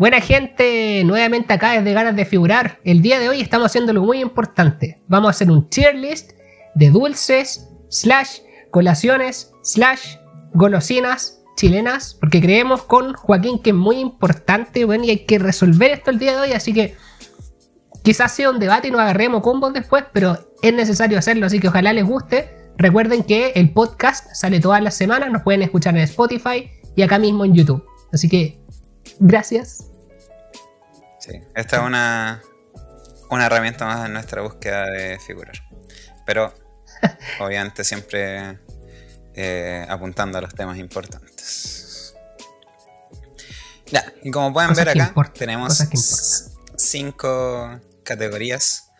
Buena gente, nuevamente acá desde ganas de figurar. El día de hoy estamos haciendo algo muy importante. Vamos a hacer un tier list de dulces, slash, colaciones, slash, golosinas chilenas. Porque creemos con Joaquín que es muy importante, bueno, y hay que resolver esto el día de hoy. Así que quizás sea un debate y nos agarremos combos después, pero es necesario hacerlo, así que ojalá les guste. Recuerden que el podcast sale todas las semanas, nos pueden escuchar en Spotify y acá mismo en YouTube. Así que, gracias. Sí, esta es una, una herramienta más en nuestra búsqueda de figurar. Pero, obviamente, siempre eh, apuntando a los temas importantes. Ya, y como pueden ver acá, tenemos cinco categorías.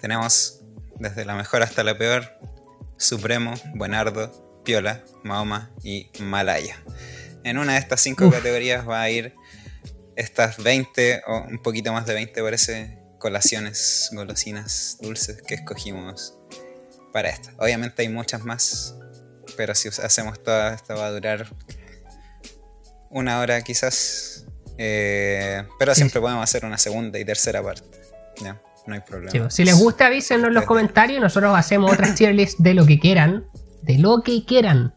Tenemos desde la mejor hasta la peor, Supremo, Buenardo, Piola, Mahoma y Malaya. En una de estas cinco categorías va a ir estas 20 o un poquito más de 20 parece colaciones, golosinas, dulces que escogimos para esta. Obviamente hay muchas más, pero si hacemos toda esta va a durar una hora quizás. Eh, pero siempre podemos hacer una segunda y tercera parte. No hay problema. si les gusta avísenos en los comentarios, nosotros hacemos otras tier list de lo que quieran. De lo que quieran.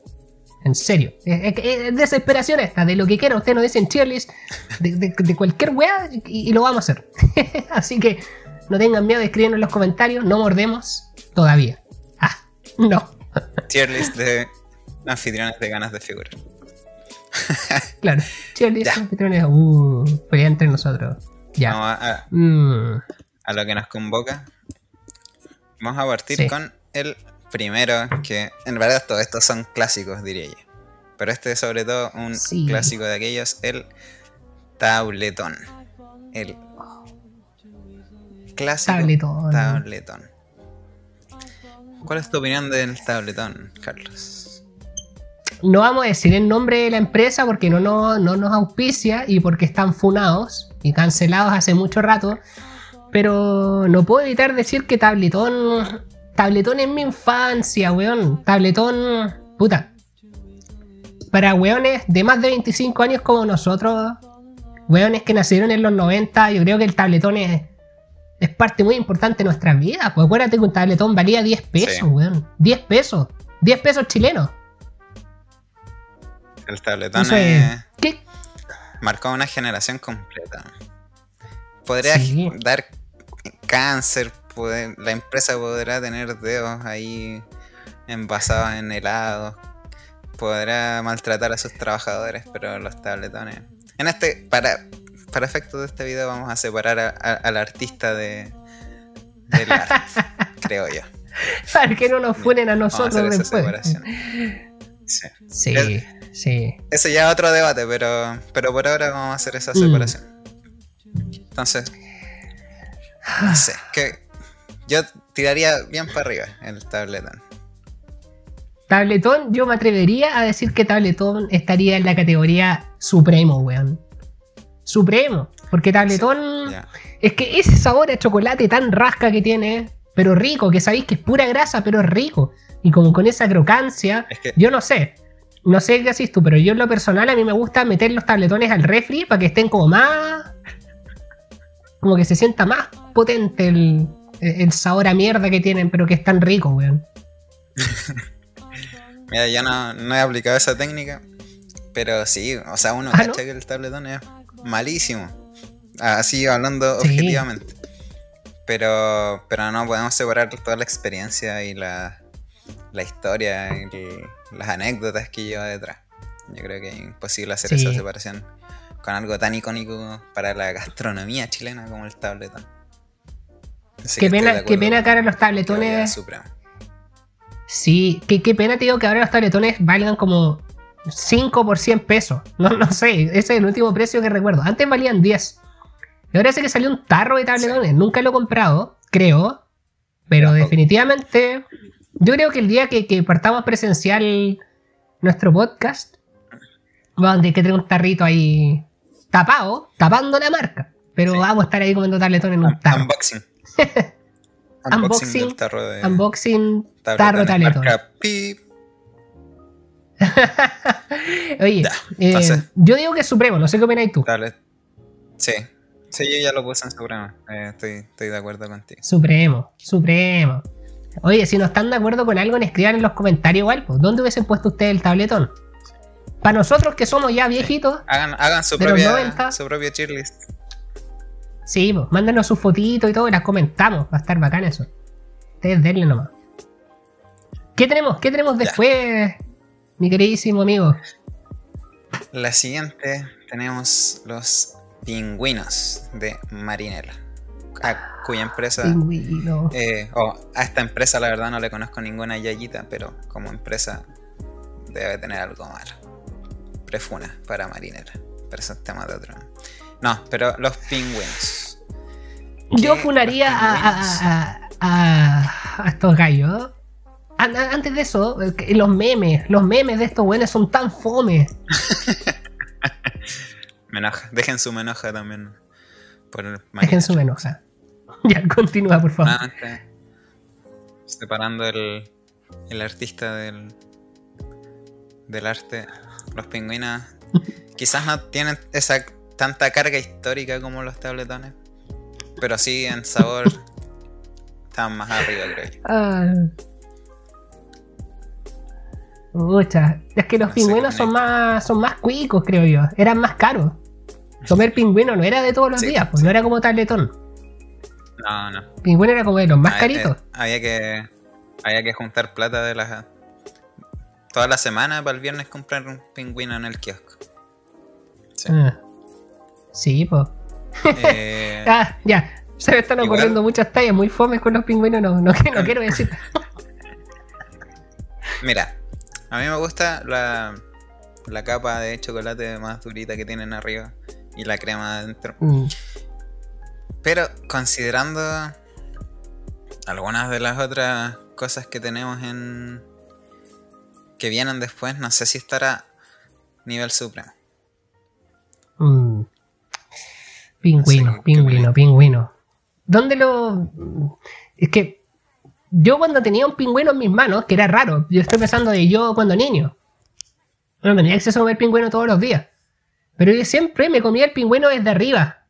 En serio. Es, desesperación esta, de lo que quiera. Ustedes nos dicen cheerlist de, de, cualquier weá y, lo vamos a hacer. Así que no tengan miedo de escribirnos en los comentarios. No mordemos todavía. Ah, no. Cheerlist de anfitriones de ganas de figurar. claro. Cheerlist de anfitriones. Uh, pelea entre nosotros. Ya. A, mm. a, lo que nos convoca. Vamos a partir con el primero, que en verdad todos estos son clásicos, diría yo. Pero este es sobre todo un clásico de aquellos, el tabletón. El clásico tabletón. ¿Cuál es tu opinión del tabletón, Carlos? No vamos a decir el nombre de la empresa porque no, no, no nos auspicia y porque están funados y cancelados hace mucho rato. Pero no puedo evitar decir que Tabletón Tabletón en mi infancia, weón. Tabletón. Puta. Para weones de más de 25 años como nosotros, weones que nacieron en los 90, yo creo que el tabletón es, es parte muy importante de nuestras vidas. Pues acuérdate que un tabletón valía 10 pesos, weón. 10 pesos. 10 pesos chilenos. El tabletón es... ¿Qué? marcó una generación completa. Podría dar cáncer, la empresa podrá tener dedos ahí envasados en helado, podrá maltratar a sus trabajadores, pero los tabletones. En este, para, para efectos de este video, vamos a separar al artista de, del arte, creo yo. Para que no nos funen a nosotros después. Sí. Sí, sí. Ese ya es otro debate, pero, pero por ahora vamos a hacer esa mm. separación. Entonces, no sé, ¿qué, yo tiraría bien para arriba el tabletón. Tabletón, yo me atrevería a decir que Tabletón estaría en la categoría Supremo, weón. Supremo. Porque Tabletón. Es que ese sabor a chocolate tan rasca que tiene, pero rico, que sabéis que es pura grasa, pero es rico. Y como con esa crocancia, yo no sé. No sé qué haces tú, pero yo en lo personal a mí me gusta meter los tabletones al refri para que estén como más. Como que se sienta más potente el, el sabor a mierda que tienen, pero que es tan rico, weón. Mira, ya no, he aplicado esa técnica, pero sí, o sea, uno ¿Ah, que el tabletón es malísimo. Así hablando objetivamente. Pero, pero no podemos separar toda la experiencia y la, la historia y las anécdotas que lleva detrás. Yo creo que es imposible hacer esa separación con algo tan icónico para la gastronomía chilena como el tabletón qué pena, qué pena que ahora los tabletones. Sí, qué, qué pena, te digo, que ahora los tabletones valgan como 5 por 100 pesos. No, no sé, ese es el último precio que recuerdo. Antes valían 10. Y ahora sé que salió un tarro de tabletones. Nunca lo he comprado, creo. Pero definitivamente, yo creo que el día que, que partamos presencial nuestro podcast, vamos a tener que tener un tarrito ahí tapado, tapando la marca. Pero vamos a estar ahí comiendo tabletones en un tarro. Unboxing. unboxing, tarro de, unboxing tarro, Oye, eh, yo digo que es Supremo, no sé qué opinas tú. Sí, sí, yo ya lo puse en Supremo. Eh, estoy, estoy de acuerdo contigo. Supremo, Supremo. Oye, si no están de acuerdo con algo, escriban en los comentarios igual. Pues, ¿Dónde hubiesen puesto ustedes el tabletón? Para nosotros que somos ya viejitos. Hagan, su, propia, su propia cheerlist. Sí, pues, mándanos sus fotitos y todo y las comentamos. Va a estar bacán eso. Ustedes denle nomás. ¿Qué tenemos? ¿Qué tenemos después, mi queridísimo amigo? La siguiente tenemos los pingüinos de Marinela. A cuya empresa. Eh, a esta empresa, la verdad, no le conozco ninguna yayita, pero como empresa debe tener algo malo. Prefuna para Marinela. Pero eso es tema de otro. No, pero los pingüinos. Yo funaría a, a, a, estos gallos. Antes de eso, los memes, los memes de estos buenos son tan fome. me enoja. Dejen su menoja también. Dejen su menoja. Ya, continúa, por favor. separando el, el artista del, del arte, los pingüinos quizás no tienen esa tanta carga histórica como los tabletones, pero sí en sabor están más arriba, creo yo. Ah. es que los pingüinos son más, son más cuicos, creo yo. Eran más caros. Comer pingüino no era de todos los días, pues no era como tabletón. No, no. Pingüino era como de los más caritos. había que había que juntar plata de las toda la semana para el viernes comprar un pingüino en el kiosco. Sí, ah. Sí pues. ah, ya. Se me están ocurriendo muchas tallas muy fomes con los pingüinos, no, no, no quiero decir. Mira, a mí me gusta la, la capa de chocolate más durita que tienen arriba y la crema adentro. Mm. Pero considerando algunas de las otras cosas que tenemos en que vienen después, no sé si estará nivel supremo. Mm. Pingüino, pingüino, pingüino. ¿Dónde lo.? Es que yo cuando tenía un pingüino en mis manos, que era raro, yo estoy pensando de yo cuando niño. No tenía acceso a comer pingüino todos los días. Pero yo siempre me comía el pingüino desde arriba.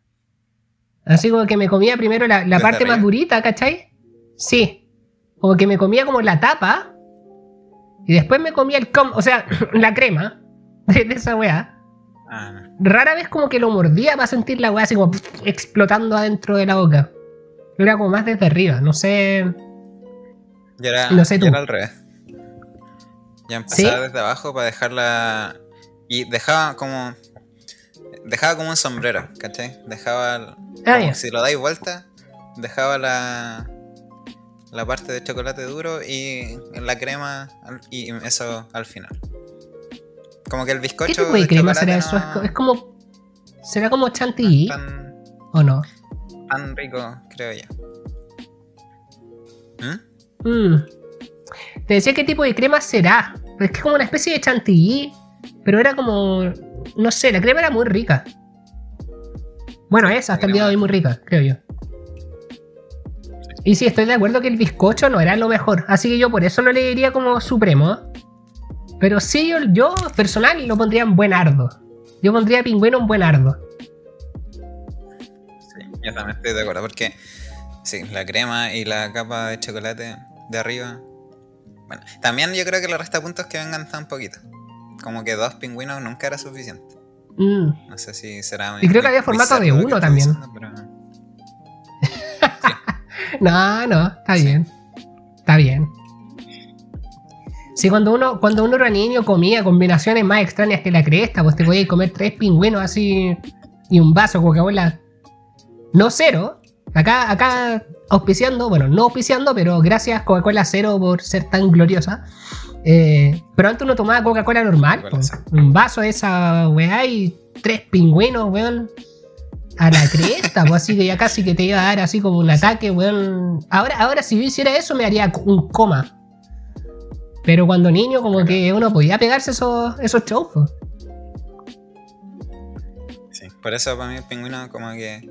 Así como que me comía primero la, parte más durita, ¿cachai? Sí. Como que me comía como la tapa. Y después me comía el com o sea, la crema de, esa weá. Ah. Rara vez como que lo mordía para sentir la weá así como explotando adentro de la boca. Era como más desde arriba, no sé. Ya era, no sé tú. al revés. Ya empezaba desde abajo para dejarla. Y dejaba como dejaba como un sombrero, ¿cachai? Dejaba. Ah, si lo dais vuelta, dejaba la. La parte de chocolate duro y la crema y eso al final. Como que el bizcocho. ¿Qué tipo de, crema será eso? Es como. ¿Será como chantilly? ¿O no? Tan rico, creo yo. ¿Mm? ¿Mm? Te decía qué tipo de crema será. Es que es como una especie de chantilly, pero era como no sé, la crema era muy rica. Bueno, esa hasta el día de hoy muy rica, creo yo. Y sí, estoy de acuerdo que el bizcocho no era lo mejor. Así que yo por eso no le diría como supremo. Pero sí, yo, yo personal lo pondría en buen ardo. Yo pondría pingüino en buen ardo. Sí, yo también estoy de acuerdo. Porque sí, la crema y la capa de chocolate de arriba. Bueno, también yo creo que le resta puntos que vengan tan poquito. Como que dos pingüinos nunca era suficiente. Mm. No sé si será. y creo que había formato de uno también. no, no, está bien. Está bien. Sí, cuando uno, cuando uno era niño comía combinaciones más extrañas que la cresta, pues te podías comer tres pingüinos así y un vaso Coca-Cola. No cero. Acá, acá auspiciando, bueno, no auspiciando, pero gracias Coca-Cola cero por ser tan gloriosa. Eh, pero antes uno tomaba Coca-Cola normal, un vaso de esa weá y tres pingüinos, weón, a la cresta, pues así que ya casi que te iba a dar así como un ataque, weón. Ahora, ahora si yo hiciera eso me haría un coma. Pero cuando niño, como que uno podía pegarse esos, esos shows. Sí, por eso para mí el pingüino como que...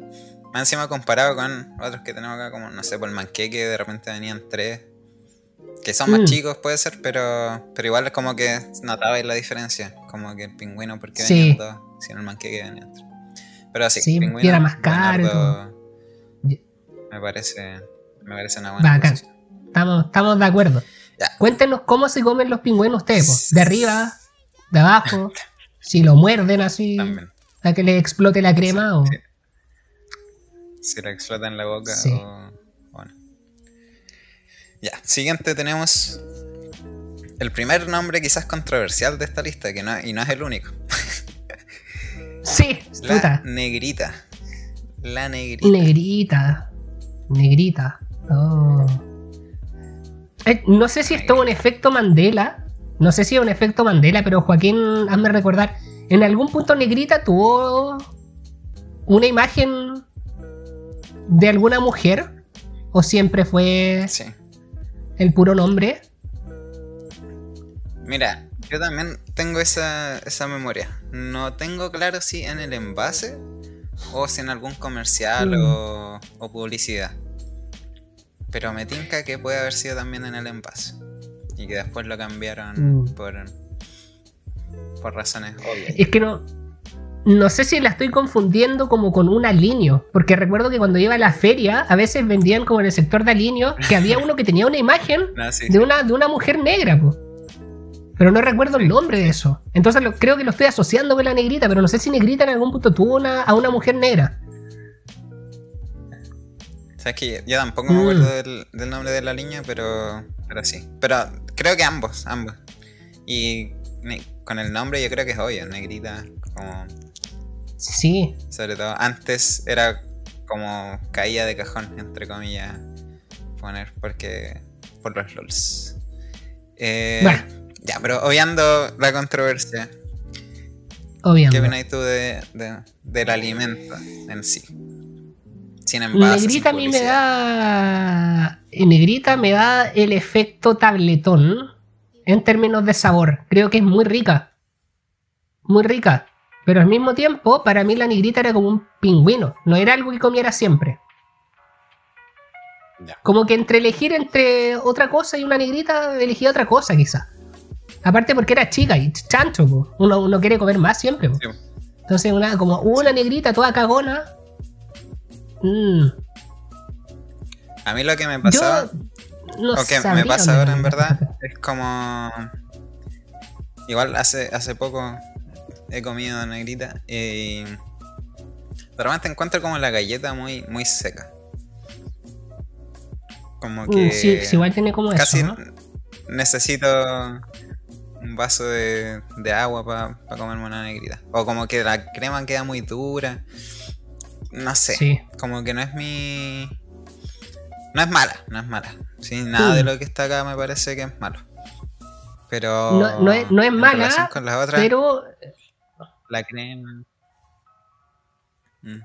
Más encima comparado con otros que tenemos acá, como, no sé, por el manqueque, de repente venían tres que son más mm. chicos puede ser, pero, pero igual es como que notabais la diferencia. Como que el pingüino, porque venía dos, sino el manqueque venía otro. Pero sí, sí era más caro. Me parece, me parece una buena Estamos, estamos de acuerdo. Cuéntenos cómo se comen los pingüinos ustedes, de arriba, de abajo, si lo muerden así, a que le explote la crema o... Si le explota en la boca o... Bueno. Ya, siguiente tenemos el primer nombre quizás controversial de esta lista, que no, y no es el único. sí, la negrita. La negrita. Negrita. Negrita. Oh. Eh, no sé si es todo un efecto Mandela. No sé si es un efecto Mandela, pero Joaquín, hazme recordar. En algún punto Negrita tuvo una imagen de alguna mujer. ¿O siempre fue el puro nombre? Mira, yo también tengo esa, esa memoria. No tengo claro si en el envase o si en algún comercial mm. o, o, publicidad. Pero me tinca que puede haber sido también en el envase. Y que después lo cambiaron mm. por, por razones obvias. Es que no. No sé si la estoy confundiendo como con un alineo. Porque recuerdo que cuando iba a la feria, a veces vendían como en el sector de alineo que había uno que tenía una imagen ah, de, una, de una mujer negra. pues pero no recuerdo el nombre de eso. Entonces creo que lo estoy asociando con la negrita, pero no sé si negrita en algún punto tuvo una, a una mujer negra. Sabes que yo tampoco me acuerdo mm. del, nombre de la niña, pero, pero sí. Pero creo que ambos, ambos. Y con el nombre yo creo que es obvio, negrita, como... Sí. Sobre todo, antes era como caía de cajón, entre comillas, poner, porque... por los LOLs. Eh, bueno ya, pero obviando la controversia. Obviando. ¿Qué opinas tú de, del alimento en sí? Sin envase, Negrita a mí me da. Negrita me da el efecto tabletón en términos de sabor. Creo que es muy rica. Muy rica. Pero al mismo tiempo, para mí la negrita era como un pingüino. No era algo que comiera siempre. Como que entre elegir entre otra cosa y una negrita, elegí otra cosa quizás. Aparte porque era chica y chancho, Uno, quiere comer más siempre. Entonces, una, como una negrita toda cagona. Mm. A mí lo que me pasaba. lo que me pasa ahora en verdad es como. Igual hace, hace poco he comido negrita y. Pero te encuentro como la galleta muy, muy seca. Como mm, que. sí, igual tiene como casi eso. Necesito un vaso de, agua para comerme una negrita. O como que la crema queda muy dura. No sé. Como que no es mi. No es mala, no es mala. Sí, nada de mm. lo que está acá me parece que es malo. Pero. No, es, no es mala. Con las otras, pero. La crema. Mm.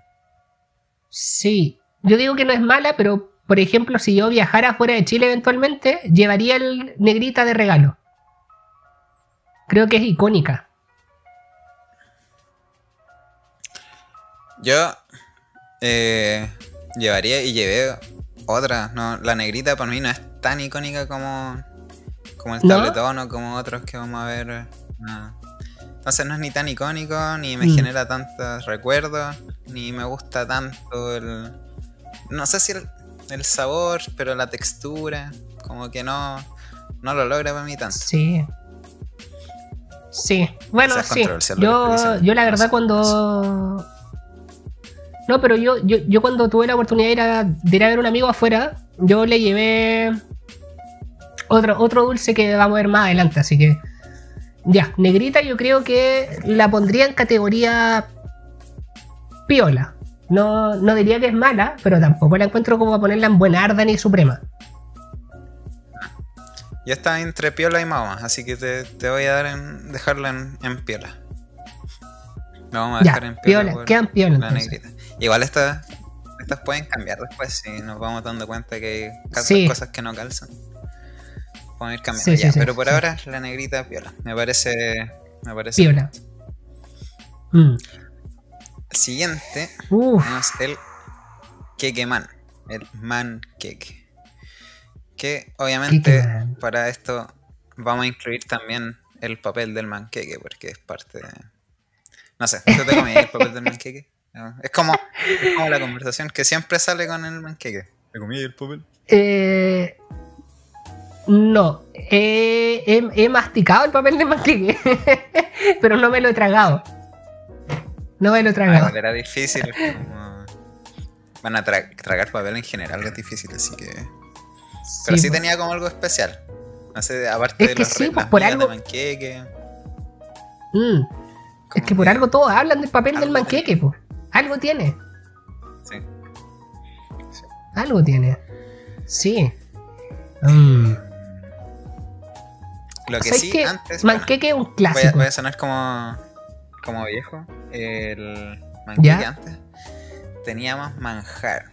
Sí. Yo digo que no es mala, pero por ejemplo, si yo viajara fuera de Chile eventualmente, llevaría el negrita de regalo creo que es icónica. Yo eh, llevaría y llevé otra. No, la negrita para mí no es tan icónica como, como el tabletón o como otros que vamos a ver. No. Entonces no es ni tan icónico, ni me mm. genera tantos recuerdos, ni me gusta tanto el... No sé si el, el, sabor, pero la textura, como que no, no lo logra para mí tanto. Sí, Sí, bueno, sí. Yo, yo la verdad cuando... No, pero yo, yo, yo cuando tuve la oportunidad de ir, a, de ir a ver un amigo afuera, yo le llevé otro, otro dulce que vamos a ver más adelante, así que... Ya, negrita yo creo que la pondría en categoría piola. No, no diría que es mala, pero tampoco la encuentro como a ponerla en buenarda ni suprema. Ya está entre piola y mama, así que te, voy a dar en, dejarla en, piola. Lo vamos a dejar en piola. quedan piola. La negrita. Igual estas, estas pueden cambiar después si nos vamos dando cuenta que hay cosas que no calzan. Pueden ir cambiando. ya, pero por ahora la negrita piola. Me parece. Me parece. Piola. Mm. Siguiente tenemos el Kekeman. El man cake. Que obviamente para esto vamos a incluir también el papel del manqueque, porque es parte de... No sé, ¿tú te comías el papel del manqueque? Es como, la conversación que siempre sale con el manqueque. ¿Me comí el papel? Eh, no, he, masticado el papel de manqueque, pero no me lo he tragado. No me lo he tragado. Ah, era difícil. Van a tragar papel en general es difícil, así que. Pero sí, tenía como algo especial. No sé, aparte de los sí, pues, por algo... de manqueque. Mm. Es que, por algo todos hablan del papel del manqueque, pues. Algo tiene. Sí. Algo tiene. Sí. Mm. Lo que sí, antes. Manqueque es un clásico. Voy a, sonar como, como viejo. El manqueque antes tenía más manjar.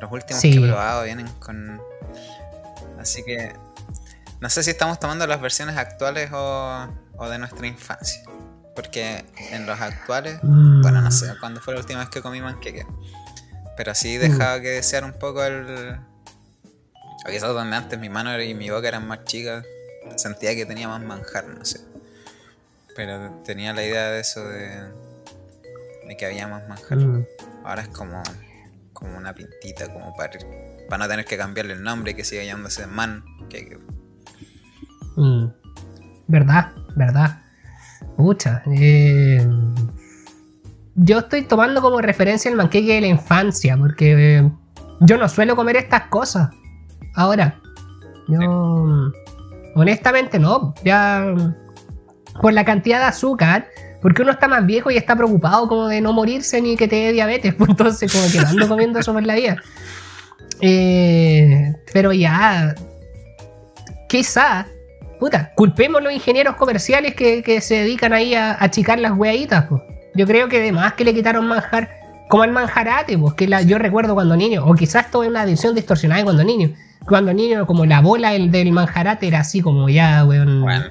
Los últimos que he probado vienen con. Así que. No sé si estamos tomando las versiones actuales o, o de nuestra infancia. Porque en los actuales, mm. bueno, no sé cuándo fue la última vez que comí manqueque. Pero sí dejaba mm. que desear un poco el. O quizás donde antes mi mano y mi boca eran más chicas, sentía que tenía más manjar, no sé. Pero tenía la idea de eso de, de que había más manjar. Mm. Ahora es como, como una pintita, como para, para no tener que cambiarle el nombre y que siga llamándose man. Que, Verdad, verdad. Mucha. Eh, yo estoy tomando como referencia el manqueque de la infancia, porque eh, yo no suelo comer estas cosas. Ahora, yo honestamente no. Ya por la cantidad de azúcar, porque uno está más viejo y está preocupado como de no morirse ni que te dé diabetes, pues entonces como que ando comiendo eso por la vida. Eh, pero ya, quizá puta, culpemos los ingenieros comerciales que, se dedican ahí a, achicar las hueaditas, pues. Yo creo que además que le quitaron manjar, como el manjarate, pues, que la, yo recuerdo cuando niño, o quizás esto es una edición distorsionada de cuando niño. Cuando niño, como la bola del, del manjarate era así como ya, weón. Bueno,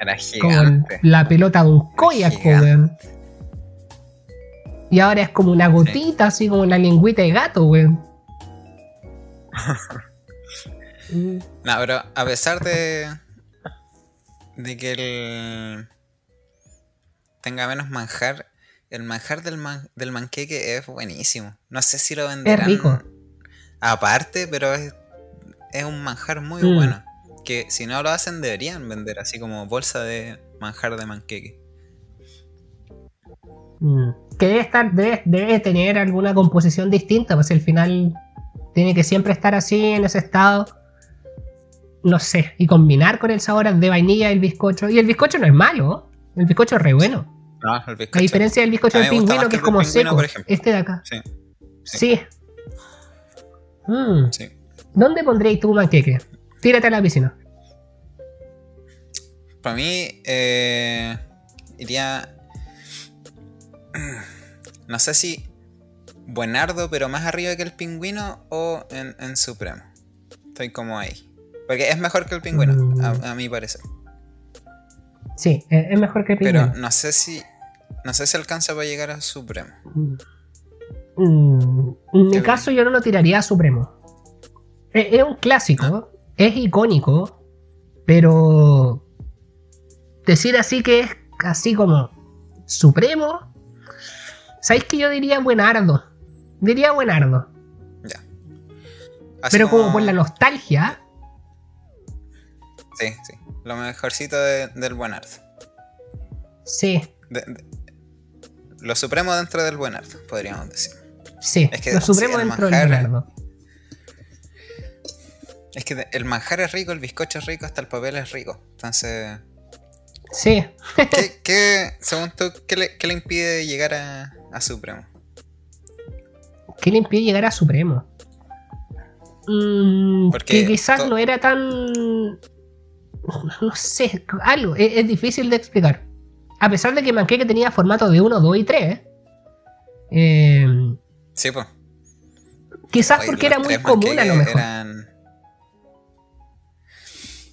era gigante. la pelota de un koyak, weón. Y ahora es como una gotita, así como una lengüita de gato, weón. no, pero a pesar de, de que el tenga menos manjar, el manjar del, del manqueque es buenísimo. No sé si lo venderán es rico. aparte, pero es, es un manjar muy mm. bueno. Que si no lo hacen deberían vender así como bolsa de manjar de manqueque. Mm. Que debe, estar, debe, debe tener alguna composición distinta, pues al final tiene que siempre estar así en ese estado no sé, y combinar con el sabor de vainilla el bizcocho. Y el bizcocho no es malo, el bizcocho es re bueno. No, el bizcocho. A diferencia del bizcocho del pingüino, que es como seco. Este de acá. Sí. Sí. Mm. sí. ¿Dónde pondréis tu manqueque? Tírate a la piscina. Para mí, eh, iría. No sé si buenardo, pero más arriba que el pingüino o en, en supremo. Estoy como ahí. Porque es mejor que el pingüino, a, mm. mi parecer. Sí, e, es mejor que el pingüino. Pero no sé si. No sé si alcanza para llegar a Supremo. Mm, en mi caso, yo no lo tiraría a Supremo. E, es, un clásico, ah. es icónico, pero. Decir así que es así como Supremo. ¿Sabéis que yo diría Buenardo? Diría Buenardo. Ya. pero como por la nostalgia, Sí, sí. Lo mejorcito del buen arte. Sí. lo supremo dentro del buen arte, podríamos decir. Sí, es que lo supremo dentro del buen. Es que el manjar es rico, el bizcocho es rico, hasta el papel es rico. Entonces. Sí. ¿Qué, según tú, qué le, impide llegar a, Supremo? ¿Qué le impide llegar a Supremo? Mm, Porque que quizás no era tan no sé, algo, es, difícil de explicar. A pesar de que Manqueque tenía formato de 1, 2 y 3. Eh, sí, pues. Quizás porque era muy común a lo mejor. Eran...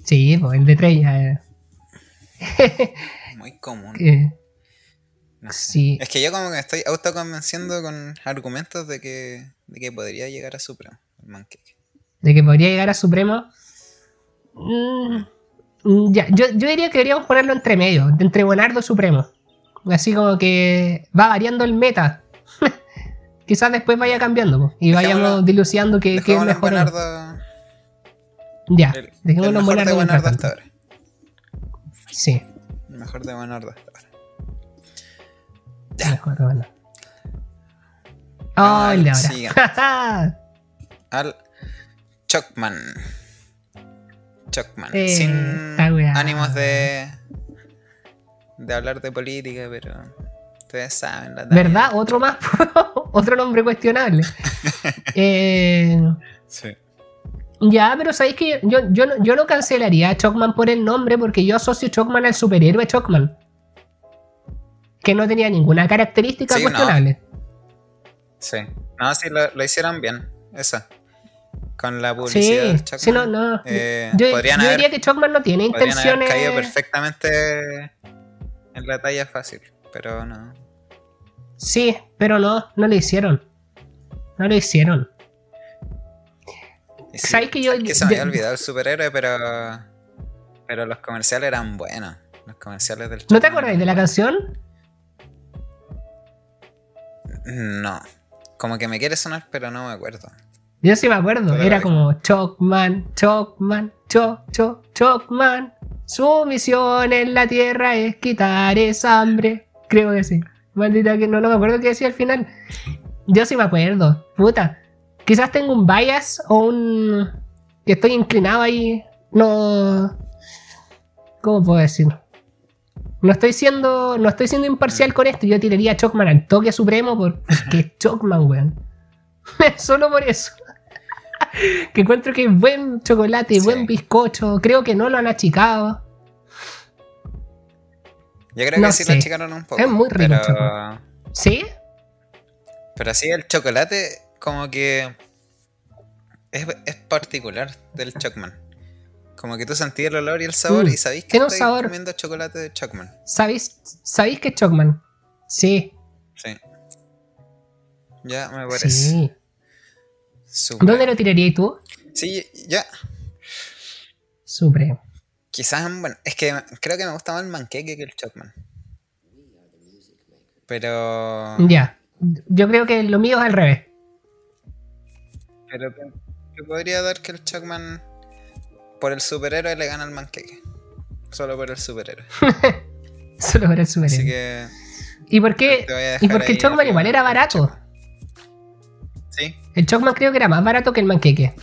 Sí, pues el de 3 ya muy común. sí. Es que yo como que estoy autoconvenciendo con argumentos de que, de que podría llegar a Supremo, el Manqueque. De que podría llegar a Supremo. Mm, ya, yo, diría que deberíamos ponerlo entre medio, entre Buenardo Supremo. Así como que va variando el meta. Quizás después vaya cambiando y vayamos diluciando que, es mejor. Ya, dejémoslo en Buenardo. De hasta ahora. Sí. mejor de Buenardo hasta ahora. Ya. Mejor de Buenardo. Oh, el de ahora. al Chocman. Chocman. Eh, Sin ánimos de, de hablar de política, pero ustedes saben la ¿Verdad? Otro más. Otro nombre cuestionable. eh, sí. Ya, pero sabéis que yo, yo, yo, no cancelaría a Chocman por el nombre porque yo asocio Chocman al superhéroe Chocman. Que no tenía ninguna característica cuestionable. Sí. No, sí, lo, lo hicieron bien. Esa con la publicidad sí, Chuckman. Sí, no, no. Eh, yo, diría que Chuckman no tiene intenciones. Haber caído perfectamente en la talla fácil, pero no. Sí, pero no, no lo hicieron. No lo hicieron. ¿Sabes que yo.? que se me había olvidado el superhéroe, pero. Pero los comerciales eran buenos. Los comerciales del. ¿No te acordáis de la canción? No. Como que me quiere sonar, pero no me acuerdo. Yo sí me acuerdo, era como Chocman, Chocman, Choc, Choc, Chocman. Su misión en la tierra es quitar esa hambre. Creo que sí. Maldita que no, no me acuerdo qué decía al final. Yo sí me acuerdo, puta. Quizás tengo un bias o un. que estoy inclinado ahí. No. ¿Cómo puedo decirlo? No estoy siendo. No estoy siendo imparcial con esto. Yo tiraría a Chocman al toque supremo porque es Chocman, weón. Solo por eso que encuentro que es buen chocolate, buen bizcocho. Creo que no lo han achicado. Yo creo que sí lo achicaron un poco. Es muy rico. Pero... ¿Sí? Pero sí, el chocolate, como que. Es, particular del Chocman. Como que tú sentís el olor y el sabor mm. y sabéis que estás comiendo chocolate de Chocman. ¿Sabéis, ¿Sabéis que es Chocman? Sí. Sí. Ya me parece. Sí. ¿Dónde lo tirarías tú? Sí, ya. Supremo. Quizás, bueno, es que creo que me gusta más el manqueque que el Chocman. Pero. Ya. Yo creo que lo mío es al revés. Pero yo podría dar que el Chocman por el superhéroe le gana al manqueque. Solo por el superhéroe. Solo por el superhéroe. Así que. ¿Y por qué? ¿Y por qué el Chocman igual era barato? El Chocman creo que era más barato que el manqueque.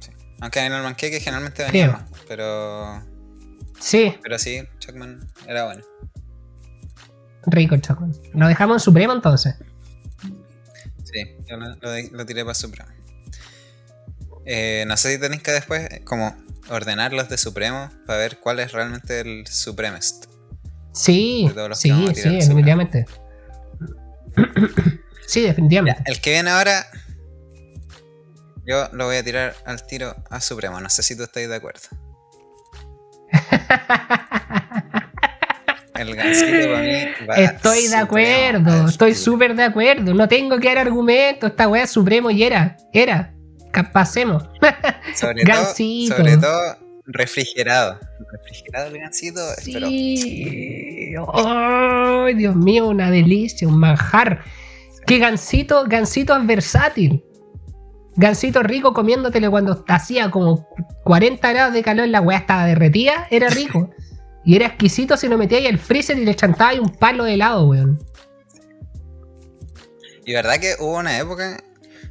Sí. Aunque en el manqueque generalmente venía más, pero. Sí. Pero sí, Chocman era bueno. Rico el Chocman. ¿Lo dejamos en Supremo entonces? Sí, yo lo, tiré para Supremo. Eh, no sé si tenéis que después como ordenar los de Supremo para ver cuál es realmente el Supremest. Sí, sí, sí, definitivamente. Sí, definitivamente. el que viene ahora, yo lo voy a tirar al tiro a Supremo. No sé si tú estás de acuerdo. El gancito para mí Estoy de acuerdo, estoy súper de acuerdo. No tengo que dar argumento. Esta weá Supremo y era, era. Pasemos. Sobre. Todo, sobre todo refrigerado. Refrigerado el gancito. Sí. Ay, Dios mío, una delicia, un manjar. Que Gansito, Gansito es versátil. Gansito rico comiéndotelo cuando hacía como 40 grados de calor, la weá estaba derretida, era rico. y era exquisito si lo metíais al freezer y le chantabais un palo de helado, weón. Y verdad que hubo una época,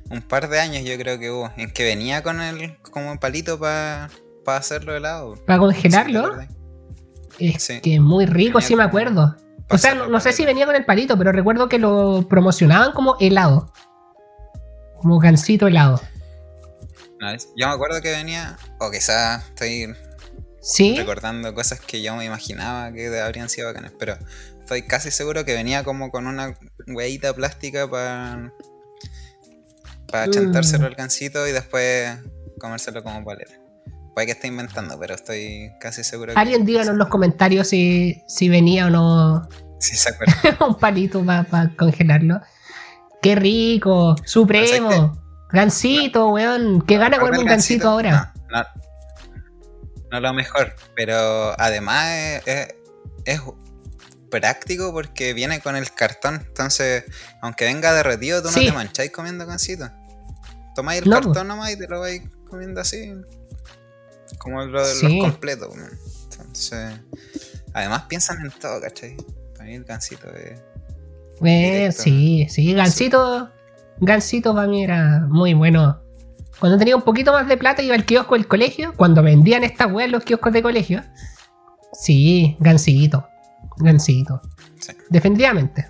un par de años yo creo que hubo, en que venía con el como palito para hacerlo helado. ¿Para congelarlo? es que muy rico, sí me acuerdo. O sea, no, sé si venía con el palito, pero recuerdo que lo promocionaban como helado. Como gansito helado. yo me acuerdo que venía, o quizás estoy recordando cosas que yo me imaginaba que habrían sido bacanas, pero estoy casi seguro que venía como con una hueita plástica para para chantárselo mm. al gansito y después comérselo como paleta. Puede que esté inventando, pero estoy casi seguro que. Alguien díganos en los comentarios si, si venía o no. Sí, se acuerda. un palito para congelarlo. ¡Qué rico! ¡Supremo! ¡Gansito, weón! ¿Qué gana con un gansito ahora? No, no, lo mejor, pero además es, es práctico porque viene con el cartón. Entonces, aunque venga derretido, tú no te mancháis comiendo gansito. Tomáis el cartón nomás y te lo vais comiendo así. Como lo de los completos. Entonces, además piensan en todo, ¿cachai? Para mí el gansito es. Eh, sí, sí, gansito. Gansito para mí era muy bueno. Cuando tenía un poquito más de plata iba al kiosco del colegio. Cuando vendían estas weas los kioscos de colegio. Sí, gansito. Gansito. Definitivamente.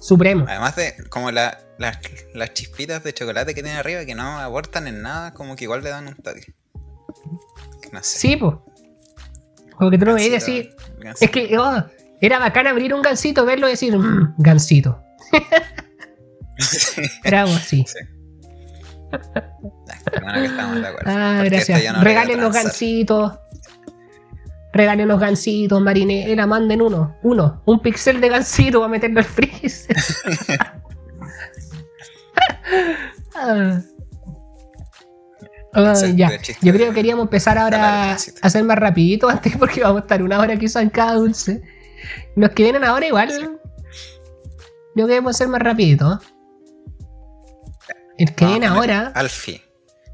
Supremo. Además de como las chispitas de chocolate que tiene arriba que no aportan en nada, como que igual le dan un toque. No sé. Sí, pues. Como que tú lo veías así. Es que oh, era bacán abrir un gansito, verlo y decir, mmm, gansito. era algo así. Sí. Bueno que estamos de acuerdo. Ah, gracias. Regalen los gansitos regalen los gansitos, marinera, manden uno, uno, un pixel de gansito para meterlo al freezer. Ah. Ah, ya. Yo creo que queríamos empezar ahora a hacer más rapidito antes porque vamos a estar una hora quizás en cada dulce. Los que vienen ahora igual. Yo creo que hacer más rapidito. El que viene ahora. Alfi.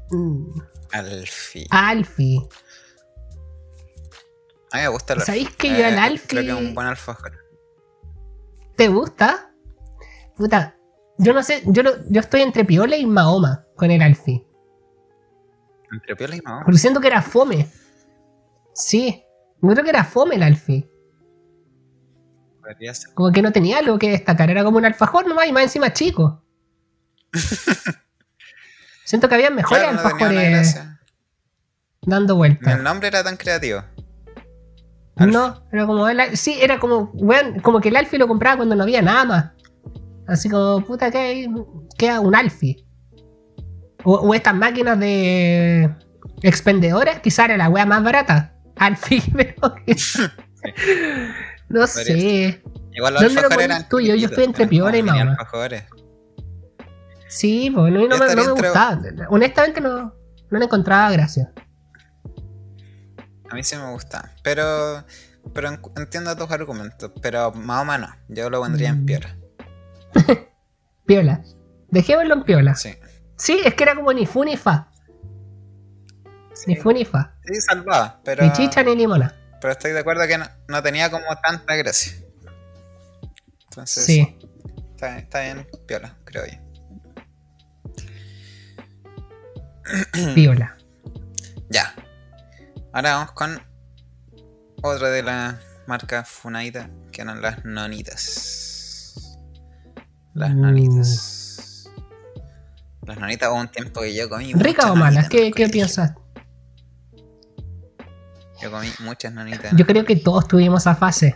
Mm. Alfi. Alfi. A mí me gusta el ¿Sabéis que yo al eh, Alfie. Creo que es un buen alfajor. ¿Te gusta? Puta, yo no sé, yo, yo estoy entre Piola y Mahoma con el Alfie. ¿Entre Piola y Mahoma? Porque siento que era fome. Sí, yo creo que era fome el Alfie. Como que no tenía algo que destacar, era como un alfajor nomás y más encima chico. Siento que había mejores alfajores dando vueltas. El nombre era tan creativo. No, era como el, sí, era como, como que el Alfie lo compraba cuando no había nada más. Así como, puta, que queda un Alfie. O, estas máquinas de expendedoras, quizá era la wea más barata. Alfie, pero no sé. Igual los alfajores eran tuyo, yo estoy entre Piora y Mahoma. Sí, pues no, no, me, no me gustaba. Honestamente no, no le encontraba gracia. A mí sí me gusta. Pero, pero entiendo tus argumentos. Pero más o menos, yo lo pondría en mm. piola. Dejémoslo en piola. Sí. Sí, es que era como ni fu ni fa. Ni fu ni fa. Sí, salvaba, pero. Ni chicha ni limona. Pero estoy de acuerdo que no, tenía como tanta gracia. Entonces. Sí. Está, está bien, piola, creo yo. Piola. Ya. Ahora vamos con otra de las marcas Funaida, que eran las nonitas. Las mm. nonitas. Las nonitas hubo un tiempo que yo comí. ¿Rica o malas? ¿Qué, ¿Qué piensas? Yo comí muchas nonitas. Yo creo que todos tuvimos esa fase.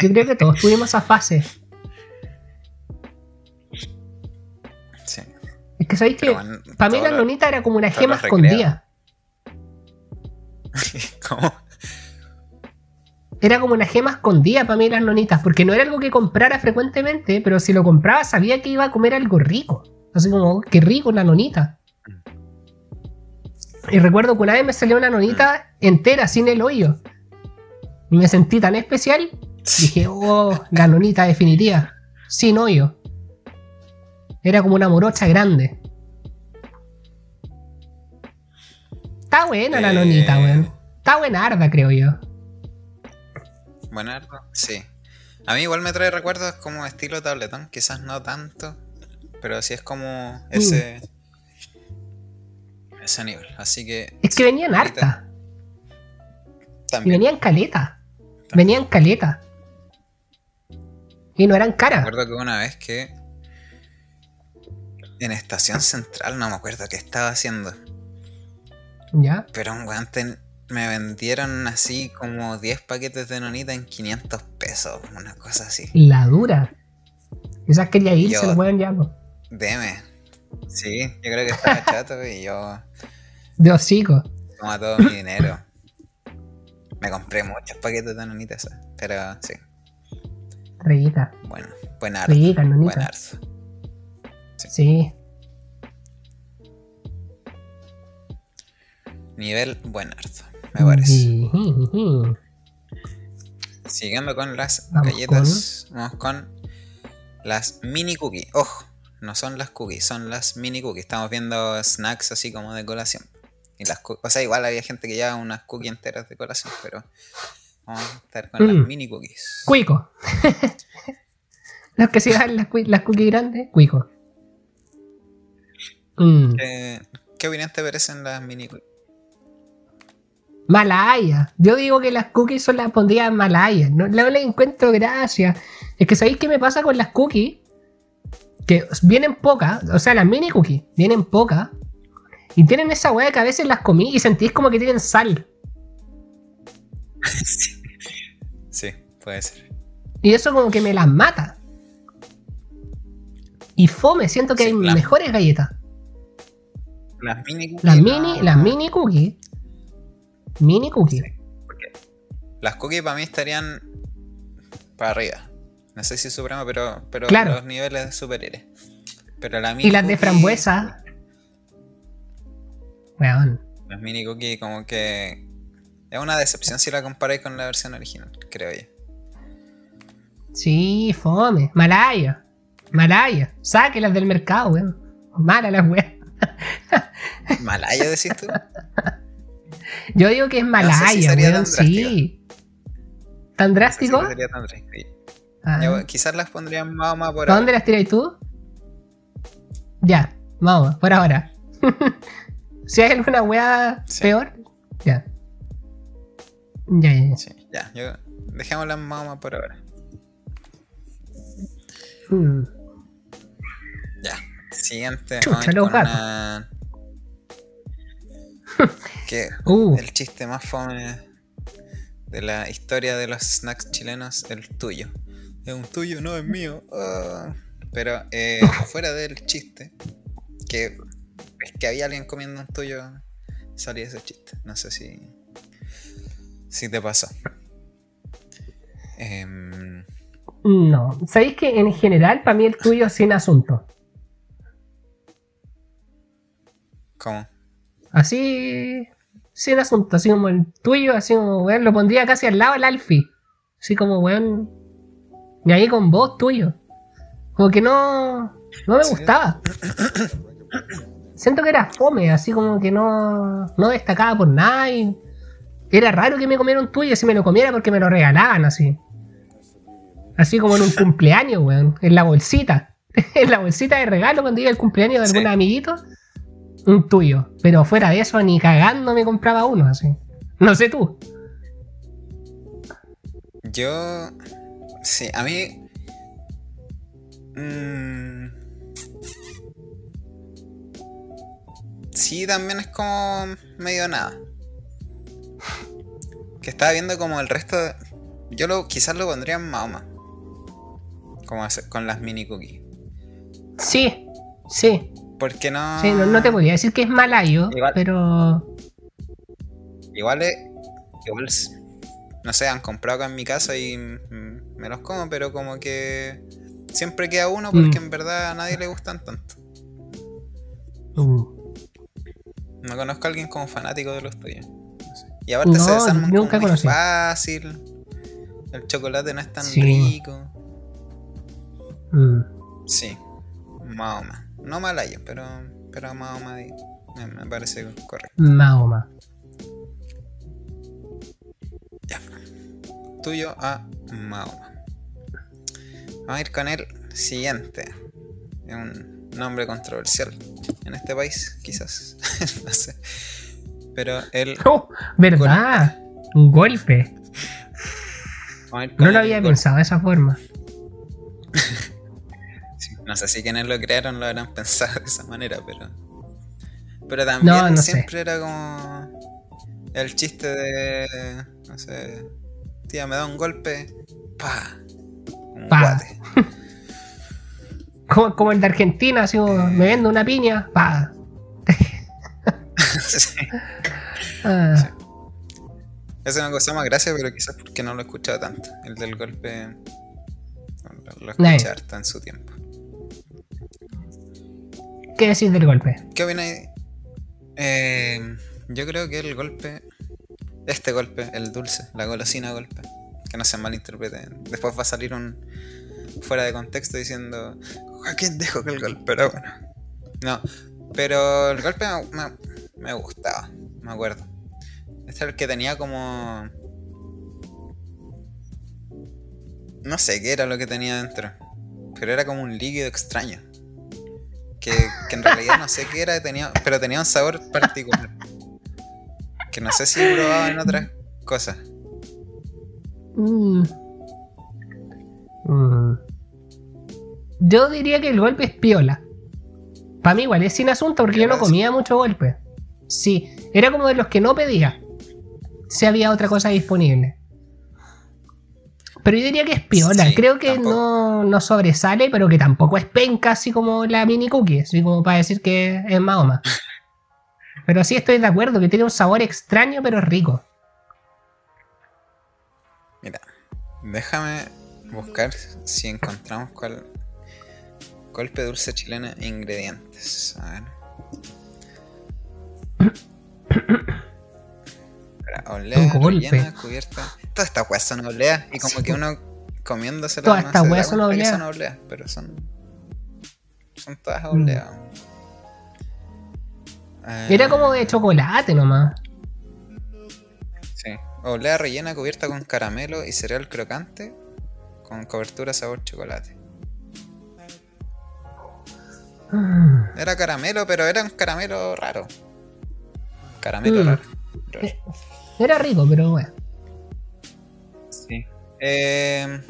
Yo creo que todos tuvimos esa fase. Sí. Es que sabéis que para mí la nonita era como una gema escondida. ¿Cómo? Era como una gema escondida para mí las nonitas, porque no era algo que comprara frecuentemente, pero si lo compraba sabía que iba a comer algo rico. Así como, oh, qué rico la nonita. Y recuerdo que una vez me salió una nonita entera, sin el hoyo. Y me sentí tan especial. Dije, oh, la nonita definitiva, sin hoyo. Era como una morocha grande. Está buena la nonita, eh, weón. Está buenarda, creo yo. Sí. A mí igual me trae recuerdos como estilo tabletón, quizás no tanto, pero sí es como ese. Ese nivel. Así que. Es que venían harta. Y venían caleta. Venían caleta. Y no eran caras. Recuerdo que una vez que. En Estación Central, no me acuerdo qué estaba haciendo. ¿Ya? Pero un guante me vendieron así como 10 paquetes de nonita en 500 pesos, una cosa así. La dura. Esas quería irse, el weón ya, Deme. Sí, yo creo que estaba chato y yo. De hocico. Toma todo mi dinero. Me compré muchos paquetes de nonitas, pero sí. Rica. Bueno, buen arzo. Rica, nonita. Buen arzo. Sí. sí. Nivel buen arzo. Me parece. Siguiendo con las galletas, vamos con las mini cookies. Ojo, no son las cookies, son las mini cookies. Estamos viendo snacks así como de colación. Y las o sea, igual había gente que lleva unas cookies enteras de colación, pero vamos a estar con las mm. mini cookies. Cuico. Los que se las, las cookies grandes, cuico. Mm. ¿Qué, opinión te parecen las mini cookies? Malaya. Yo digo que las cookies son las pondría Malaya. No, no le encuentro gracia. Es que ¿sabéis qué me pasa con las cookies? Que vienen pocas, o sea, las mini cookies vienen pocas. Y tienen esa weá que a veces las comí y sentís como que tienen sal. sí, puede ser. Y eso como que me las mata. Y fome, siento que hay mejores galletas. Las mini cookies. Las mini, las mini cookies. Mini cookies. las cookies para mí estarían para arriba. No sé si supremo, pero, pero los niveles superiores. Pero la mini y las de frambuesa. Weón. Las mini cookies como que es una decepción si la comparáis con la versión original, creo yo. Sí, fome. Malaya. Malaya. Sáquelas del mercado, weón. Mala las weas. ¿Malaya decís tú? Yo digo que es Malaya, weón, sí. ¿Tan drástico? sería tan drástico. Ah. quizás las pondría en Mahoma por ¿Dónde las tiráis tú? Ya, vamos, por ahora. si hay alguna wea peor, ya. Ya, ya, ya. ya, yo, dejémosla en Mahoma por ahora. Mm. Ya, siguiente. Chucha, una... que uh. el chiste más fome de la historia de los snacks chilenos, el tuyo es un tuyo, no es mío. Ah. Pero eh, fuera del chiste, que es que había alguien comiendo un tuyo, salía ese chiste. No sé si, si te pasó. Em, no, sabéis que en general para mí el tuyo es sin asunto. ¿Cómo? Así, sin asunto, así como el tuyo, así como, weón, lo pondría casi al lado del Alfie. Así como, weón, y ahí con voz tuyo. Como que no, no me gustaba. Siento que era fome, así como que no, no destacaba por nada. Y era raro que me comiera un tuyo si me lo comiera porque me lo regalaban así. Así como en un cumpleaños, weón. En la bolsita. en la bolsita de regalo cuando iba el cumpleaños de algún amiguito. Un tuyo. Pero fuera de eso, ni cagando me compraba uno así. No sé tú. Yo Sí, a mí. Mmm, sí, también es como medio nada. Que estaba viendo como el resto. De, yo lo, quizás lo pondría en Mahoma. Como con las mini cookies. Sí, sí. Porque no. Sí, no, te podría decir que es malayo, pero. Igual es. Igual es, no sé, han comprado acá en mi casa y me los como, pero como que siempre queda uno porque mm. en verdad a nadie le gustan tanto. Uh. No conozco a alguien como fanático de los tuyos. Y aparte se desarman nunca como muy fácil. El chocolate no es tan rico. Mm. Sí, Mahoma. No Malaya, pero, pero Mahoma me, me parece correcto. Mahoma. Ya. Tuyo a Mahoma. Vamos a ir con el siguiente. Es un nombre controversial en este país, quizás. no sé. Pero el. Oh, ¿Verdad? Un golpe. No lo había pensado de esa forma. no sé si quienes lo crearon lo habrán pensado de esa manera, pero. Pero también siempre era como. El chiste de. No sé. Tía, me da un golpe. ¡Pah! Un guate. como, el de Argentina, así como, me vendo una piña. ¡Pah! Ah. Es una cosa más gracia, pero quizás porque no lo he escuchado tanto. El del golpe. Lo, escuché harto en su tiempo. ¿Qué decís del golpe? ¿Qué opináis? Eh, yo creo que el golpe este golpe, el dulce, la golosina golpe. Que no se malinterpreten. Después va a salir un fuera de contexto diciendo, Joaquín dijo que el golpe era bueno. No, pero el golpe me, me gustaba, me acuerdo. Este era el que tenía como... No sé qué era lo que tenía dentro. Pero era como un líquido extraño. Que, en realidad no sé qué era, tenía, pero tenía un sabor particular. Que no sé si he probado en otras cosas. Mm. Mm. Yo diría que el golpe es piola. Para mí igual es sin asunto porque yo no comía mucho golpe. Sí, era como de los que no pedía. Si había otra cosa disponible. Pero yo diría que es piola. Creo que no, sobresale, pero que tampoco es penca así como la mini cookie. Así como para decir que es Mahoma. Pero sí estoy de acuerdo, que tiene un sabor extraño pero rico. Mira, déjame buscar si encontramos cuál. Golpe dulce chilena ingredientes. A ver. olea, rellena, cubierta. Todas estas weas son oleas y como que uno comiéndose Todas estas weas son oleas. Pero son. Son todas mm. oleas. Era como de chocolate nomás. Sí. Olea rellena cubierta con caramelo y cereal crocante con cobertura sabor chocolate. Mm. Era caramelo, pero era un caramelo raro. Caramelo mm. raro. Eh, era rico, pero bueno. Eh,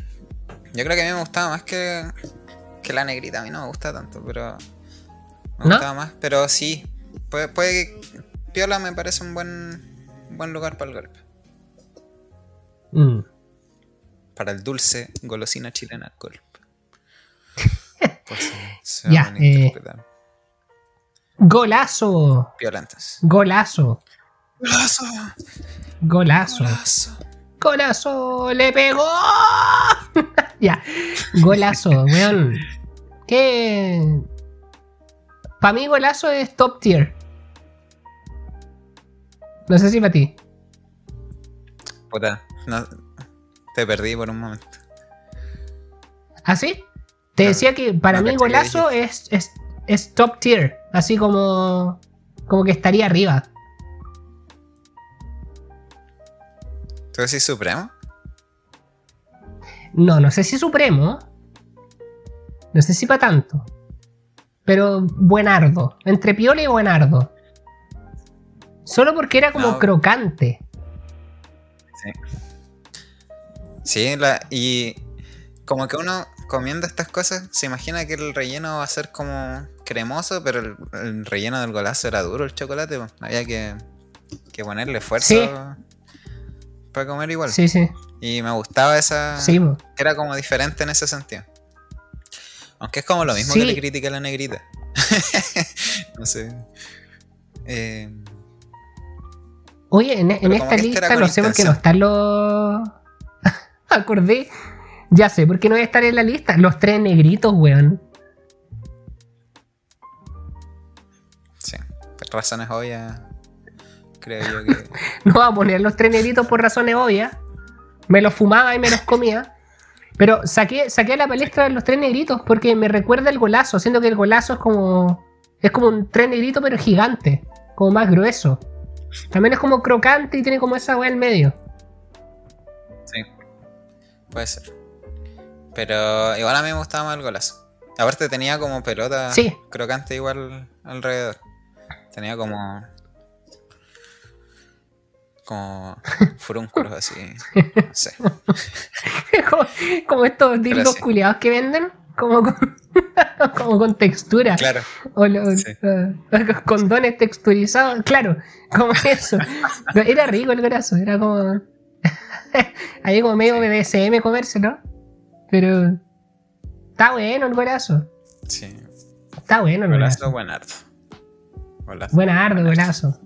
yo creo que a mí me gustaba más que, que la negrita. A mí no me gusta tanto, pero. Me gustaba más. Pero sí. Puede, puede Piola me parece un buen, buen lugar para el golpe. Mm. Para el dulce golosina chilena golpe. pues se ya, eh, Golazo. Violentas. Golazo. Golazo. Golazo. Golazo. Le pegó. ya. Golazo, weón. ¿Qué? Para mí, golazo es top tier. No sé si para ti. Puta, no, te perdí por un momento. ¿Ah, sí? Te decía que para mí golazo es, es, es top tier. Así como. Como que estaría arriba. ¿Tú decís Supremo? No, no sé si Supremo. No sé si para tanto. Pero buenardo. Entre Piola y buenardo. Solo porque era como crocante. Sí. Sí, y como que uno comiendo estas cosas se imagina que el relleno va a ser como cremoso, pero el, relleno del golazo era duro el chocolate. Había que, que ponerle fuerza para comer igual. Sí, sí. Y me gustaba esa. Sí, era como diferente en ese sentido. Aunque es como lo mismo que le critica la negrita. no sé. Eh... Oye, en, esta lista no sé por qué no están los. Acordé. Ya sé por qué no voy a estar en la lista. Los tres negritos, weón. Sí, por razones obvias creo yo que. no voy a poner los tres negritos por razones obvias. Me los fumaba y me los comía. Pero saqué, saqué a la palestra los tres negritos porque me recuerda el golazo, siendo que el golazo es como. Es como un tren negrito, pero gigante. Como más grueso. También es como crocante y tiene como esa weá en medio. Sí. Puede ser. Pero igual a mí me gustaba más el golazo. Aparte tenía como pelota crocante igual alrededor. Tenía como como furúnculos así. No sé. como, estos dildos culiados que venden. Como con, como con textura. Claro. O los condones texturizados. Claro, como eso. Era rico el brazo, era como. Ahí como medio BDSM comerse, ¿no? Pero. Está bueno el golazo. Sí. Está bueno el golazo. Buenardo. Golazo. Buenardo, golazo.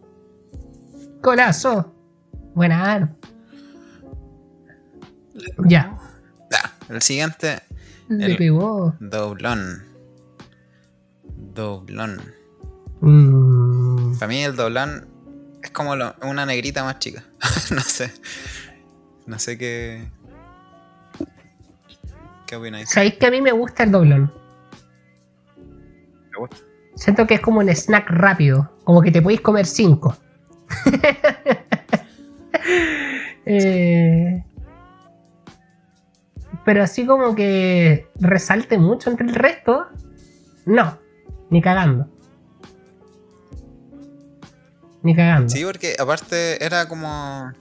Golazo. Buena. Ya. el siguiente. Le pegó. Doblón. Doblón. Mm. Para mí el doblón es como una negrita más chica. no sé. No sé qué. ¿Qué opináis? Sabéis que a mí me gusta el doblón. ¿Me gusta? Siento que es como un snack rápido. Como que te podéis comer cinco. eh, pero así como que resalte mucho entre el resto, no, ni cagando. Ni cagando. Sí, porque aparte era como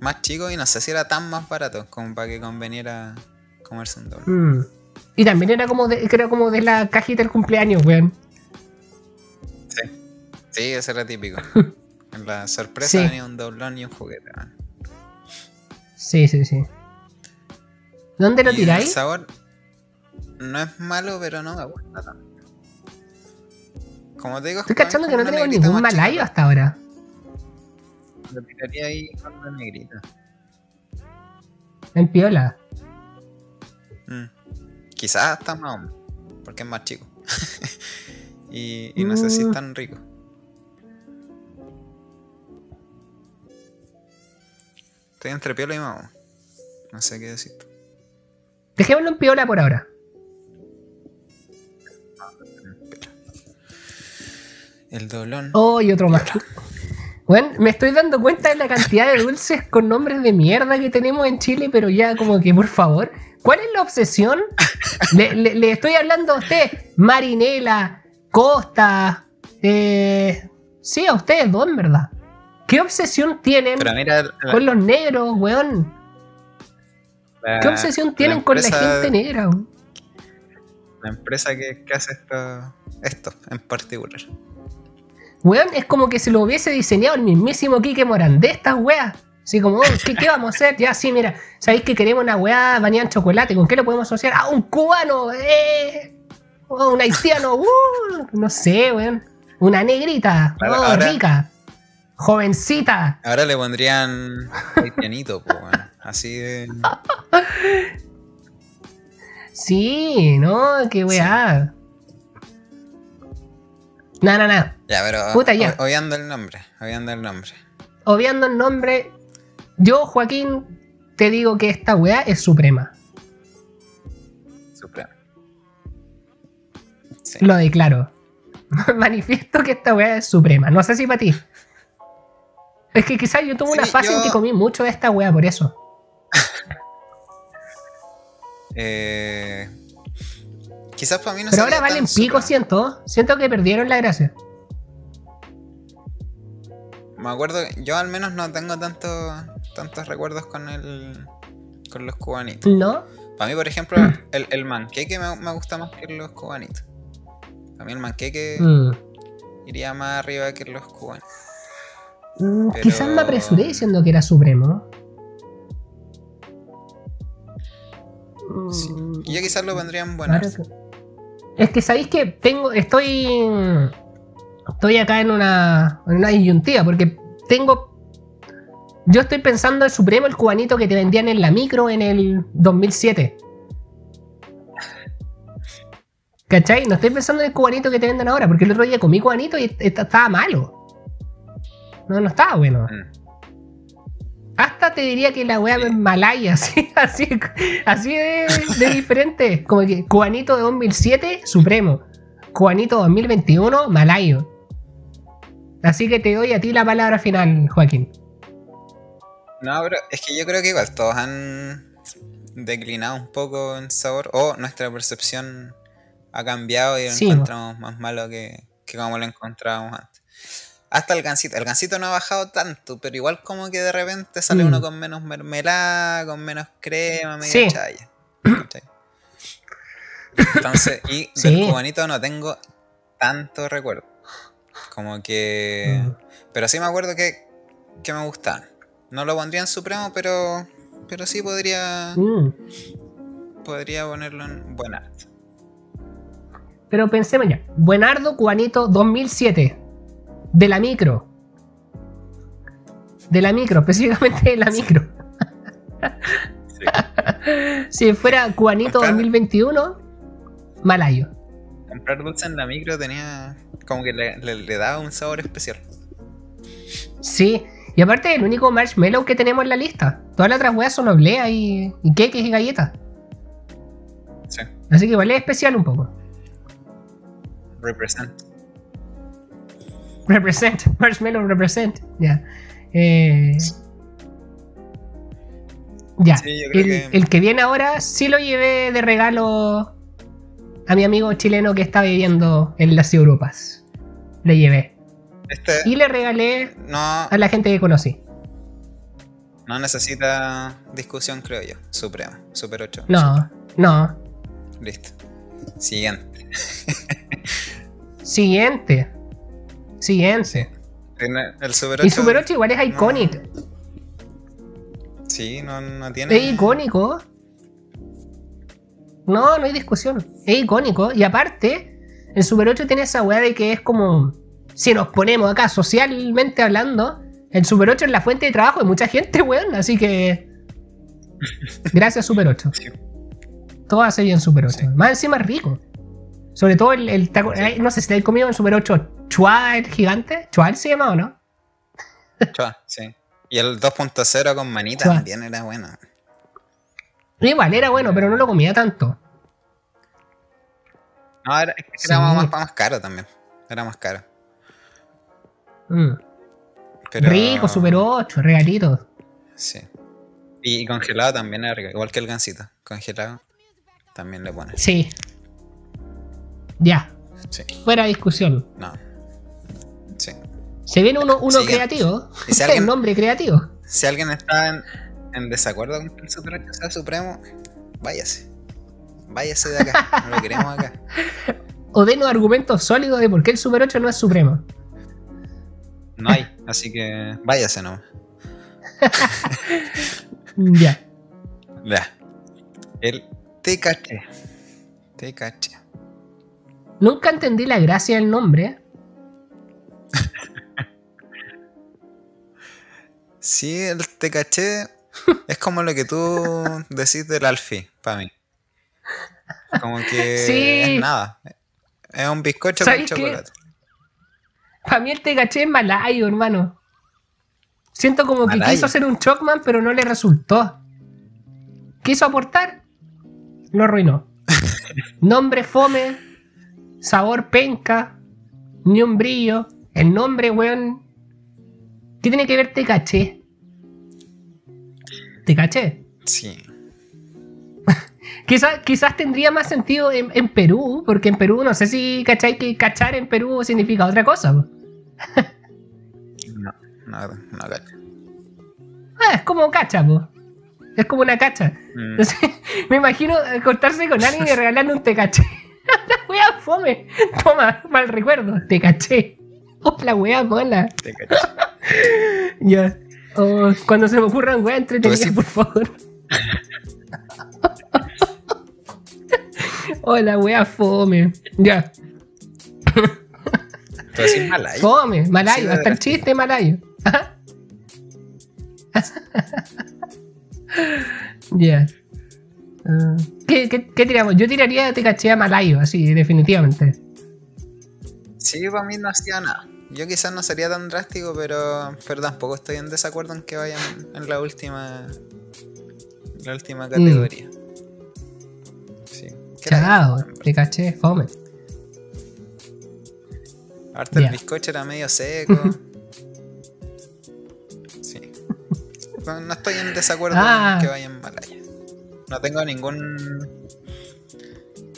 más chico y no sé si era tan más barato como para que conveniera comerse un doble. Mm. Y también era como de, creo como de la cajita del cumpleaños, weón. Sí. Sí, ese era típico. en la sorpresa venía un doblón y un juguete, man. Sí, sí, sí. ¿Dónde lo tiráis? El sabor no es malo, pero no me gusta tanto. Como te digo, estoy cachando que no tenemos ningún malayo hasta ahora. Lo tiraría ahí con la negrita. En piola. Mm. Quizás hasta más, porque es más chico. y, no sé si es mm. tan rico. Estoy entre piola y mamá. No sé qué decir. Dejémoslo en piola por ahora. El dolón. Oh, y otro más. Bueno, me estoy dando cuenta de la cantidad de dulces con nombres de mierda que tenemos en Chile, pero ya como que por favor, ¿cuál es la obsesión? Le, estoy hablando a usted, Marinela, Costa, eh, sí, a ustedes dos, verdad. ¿Qué obsesión tienen con los negros, weón? ¿Qué obsesión tienen con la gente negra? La empresa que, hace esto, esto en particular. Weón, es como que se lo hubiese diseñado el mismísimo Kike Morán de estas weas. Así como, oh, ¿qué, vamos a hacer? Ya, sí, mira, ¿sabéis que queremos una weá bañada en chocolate? ¿Con qué lo podemos asociar? ¡Ah, un cubano! ¡Eh! Oh, un haitiano! Uh, no sé, weón. Una negrita, oh, rica, jovencita. Ahora le pondrían haitianito, pues, weón. Así de. sí, no, qué weá. No, no, no. Ya, pero. Puta, ya. Obviando el nombre. Obviando el nombre. Obviando el nombre. Yo, Joaquín, te digo que esta weá es suprema. Suprema. Lo declaro. Manifiesto que esta weá es suprema. No sé si para ti. Es que quizás yo tuve una fase en que comí mucho de esta weá por eso. eh, quizás para mí no Pero ahora valen pico, siento. Siento que perdieron la gracia. Me acuerdo, yo al menos no tengo tanto, tantos recuerdos con el con los cubanitos. ¿No? Para mí, por ejemplo, mm. el, el, manqueque me, gusta más que los cubanitos. Para mí el manqueque mm. iría más arriba que los cubanitos. Mm, quizás me apresuré diciendo que era supremo. Y yo quizás lo vendría en buenas. Es que sabéis que tengo. Estoy. Estoy acá en una. en una disyuntiva. Porque tengo. Yo estoy pensando el Supremo, el cubanito que te vendían en la micro en el 2007. ¿Cachai? No estoy pensando en el cubanito que te venden ahora, porque el otro día comí cubanito y estaba malo. No, no estaba bueno. Mm. Hasta te diría que la weá es malaya, así, así, así de, diferente. Como que Cubanito de 2007, Supremo. Cubanito 2021, Malayo. Así que te doy a ti la palabra final, Joaquín. No, pero es que yo creo que igual todos han declinado un poco en sabor. O nuestra percepción ha cambiado y lo encontramos más malo que, que como lo encontrábamos antes. Hasta el gansito. El gansito no ha bajado tanto, pero igual como que de repente sale uno mm. con menos mermelada, con menos crema, medio chaya. Entonces, y del cubanito no tengo tanto recuerdo. Como que. Mm. Pero sí me acuerdo que, que me gustaban. No lo pondría en supremo, pero. Pero sí podría. Mm. Podría ponerlo en Buenardo. Pero pensemos ya. Buenardo, cubanito 2007 de la micro. De la micro, específicamente de la micro. si fuera Cubanito 2021, Malayo. Comprar dulce en la micro tenía como que le, daba un sabor especial. Sí, y aparte el único marshmallow que tenemos en la lista. Todas las otras weas son obleas y, y queques y galletas. Sí. Así que es especial un poco. Represent. Represent, marshmallow represent. Ya. Eh, ya. el, que... viene ahora sí lo llevé de regalo a mi amigo chileno que está viviendo en las Europas. Le llevé. Este y le regalé a la gente que conocí. No necesita discusión, creo yo. Suprema. Super 8. No, no. Listo. Siguiente. Siguiente. Siguiente. El Super 8. Y Super 8 igual es icónico. Sí, no, no tiene. Es icónico. No, no hay discusión. Es icónico. Y aparte, el Super 8 tiene esa weá de que es como. Si nos ponemos acá socialmente hablando, el Super 8 es la fuente de trabajo de mucha gente, weón. Así que. Gracias, Super 8. Todo hace bien Super 8. Más encima es rico. Sobre todo el, el no sé si te has comido en Super 8 Chua el gigante. Chua se llama o no? Chua, sí. Y el 2.0 con manita también era bueno. Igual, era bueno, pero no lo comía tanto. No, era, era más, caro también. Era más caro. Mm. Rico, Super 8, regalito. Sí. Y congelado también era rico, igual que el gansito. Congelado también le pones. Sí, ya. Fuera discusión. No. Se viene uno, uno creativo. Si alguien, nombre creativo. Si alguien está en, desacuerdo con que el Super 8 sea supremo, váyase. Váyase de acá. No lo queremos acá. O denos argumentos sólidos de por qué el Super 8 no es supremo. No hay, así que váyase nomás. ya. Ya. El TKT. TKT. Nunca entendí la gracia del nombre. Sí, el te caché es como lo que tú decís del alfi, para mí. Como que es nada. Es un bizcocho con chocolate. Para mí el te caché es malayo, hermano. Siento como que quiso hacer un Chocman, pero no le resultó. Quiso aportar, lo arruinó. Nombre fome, sabor penca, ni un brillo. El nombre, weón. ¿Qué tiene que ver te caché? ¿Te caché? Sí. quizás, quizás tendría más sentido en, Perú, porque en Perú no sé si cacháis que cachar en Perú significa otra cosa. no, no, no cacha. Ah, es como cacha, po. Es como una cacha. Mm. me imagino cortarse con alguien y regalarle un te caché. la wea fome. Toma, mal recuerdo. Te caché. Oh, la wea mola. Te caché. ya. Oh, cuando se me ocurran wea entretenidas, por favor. oh, la wea fome. Ya. ¿Tú decís malayo? Fome, malayo. hasta el chiste malayo. Ya. Ah. ¿Qué, tiramos? Yo tiraría Te caché a Malayo, así, definitivamente. Sí, para mí no hacía nada. Yo quizás no sería tan drástico, pero, pero tampoco estoy en desacuerdo en que vayan en la última la última mm. categoría. Sí. Chao, te caché, fome. Ahorita el bizcocho era medio seco. sí. No, estoy en desacuerdo ah. en que vayan Malaya. No tengo ningún.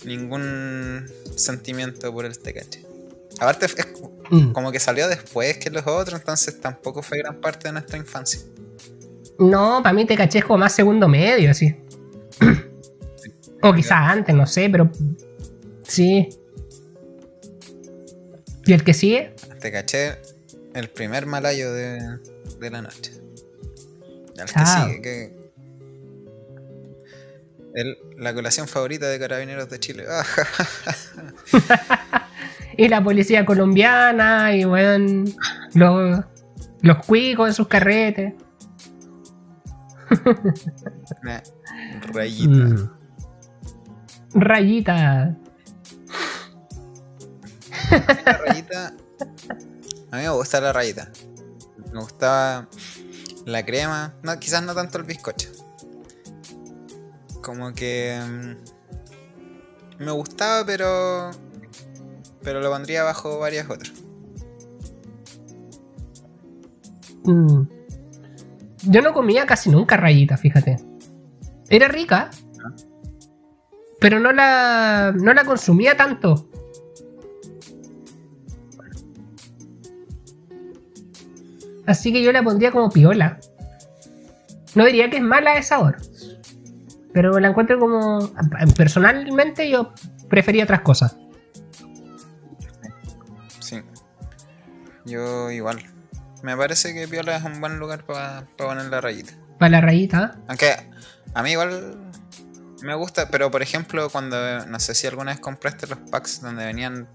ningún sentimiento por el Tecache. Aparte, es mm. como que salió después que los otros, entonces tampoco fue gran parte de nuestra infancia. No, para mí Tecache es como más segundo medio, así. o quizás antes, no sé, pero. Sí. ¿Y el que sigue? Tecache, el primer malayo de, de la noche. El que sigue, que la colación favorita de Carabineros de Chile. y la policía colombiana, y bueno, los, los cuicos en sus carretes. rayita. Mm. Rayita. La rayita. A mí me gusta la rayita. Me gustaba la crema. No, quizás no tanto el bizcocho. Como que. Mm, me gustaba, pero. Pero lo pondría bajo varias otras. Mm. Yo no comía casi nunca rayita, fíjate. Era rica, pero no la, no la consumía tanto. Así que yo la pondría como piola. No diría que es mala de sabor. Pero la encuentro como. Personalmente yo prefería otras cosas. Yo igual. Me parece que piola es un buen lugar para poner la rayita. Para la rayita. Aunque a mí igual me gusta, pero por ejemplo, cuando no sé si alguna vez compraste los packs donde venían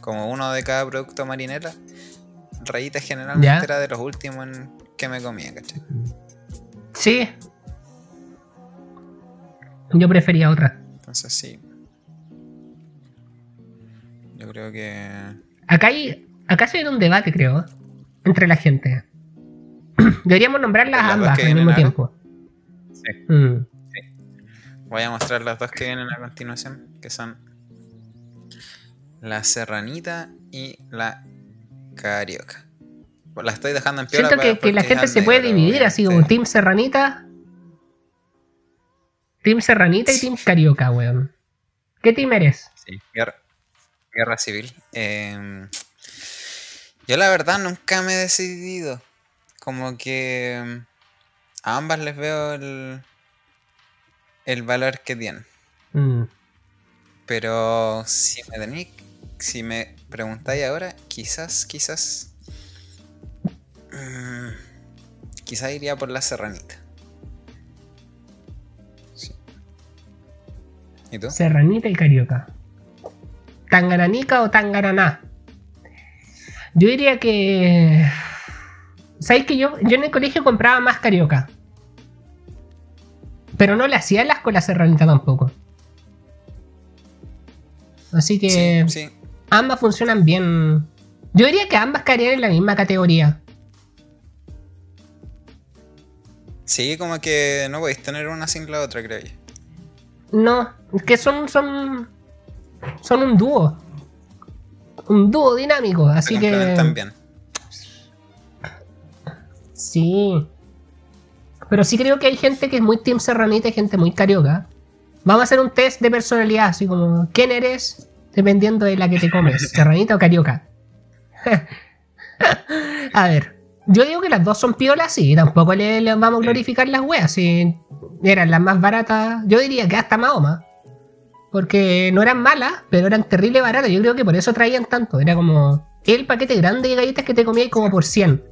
como uno de cada producto marinera, rayita generalmente era de los últimos en que me comía, ¿cachai? Sí. Yo prefería otra. Entonces sí. Yo creo que. Acá hay. Acá se un debate, creo, entre la gente. Deberíamos nombrarlas ambas al mismo tiempo. Sí. Mm. sí. Voy a mostrar las dos que vienen a continuación, que son la serranita y la carioca. La estoy dejando en piola Siento que, la gente se puede dividir así como Team Serranita, Team Serranita y Team Carioca, weón. ¿Qué team eres? Sí, guerra, civil. Em, yo la verdad nunca me he decidido. Como que em, a ambas les veo el, el valor que tienen. Mm. Pero si me tenéis, si me preguntáis ahora, quizás, quizás Mm, quizá iría por la serranita. ¿Y tú? Serranita y carioca. ¿Tangaranica o tangaraná? Yo diría que. ¿Sabéis que yo, yo en el colegio compraba más carioca? Pero no le hacía las con la serranita tampoco. Así que. Ambas funcionan bien. Yo diría que ambas caerían en la misma categoría. Sí, como que no podéis tener una sin la otra, creo yo. No, es que son, son, son un dúo. Un dúo dinámico, así que... También. Sí. Pero sí creo que hay gente que es muy Team Serranita y gente muy carioca. Vamos a hacer un test de personalidad, así como, ¿quién eres? Dependiendo de la que te comes, serranita o carioca. a ver. Yo digo que las dos son piolas, sí, tampoco le, vamos a glorificar las weas, si eran las más baratas, yo diría que hasta Mahoma. Porque no eran malas, pero eran terrible baratas. Yo creo que por eso traían tanto. Era como el paquete grande de galletas que te comías como por 100.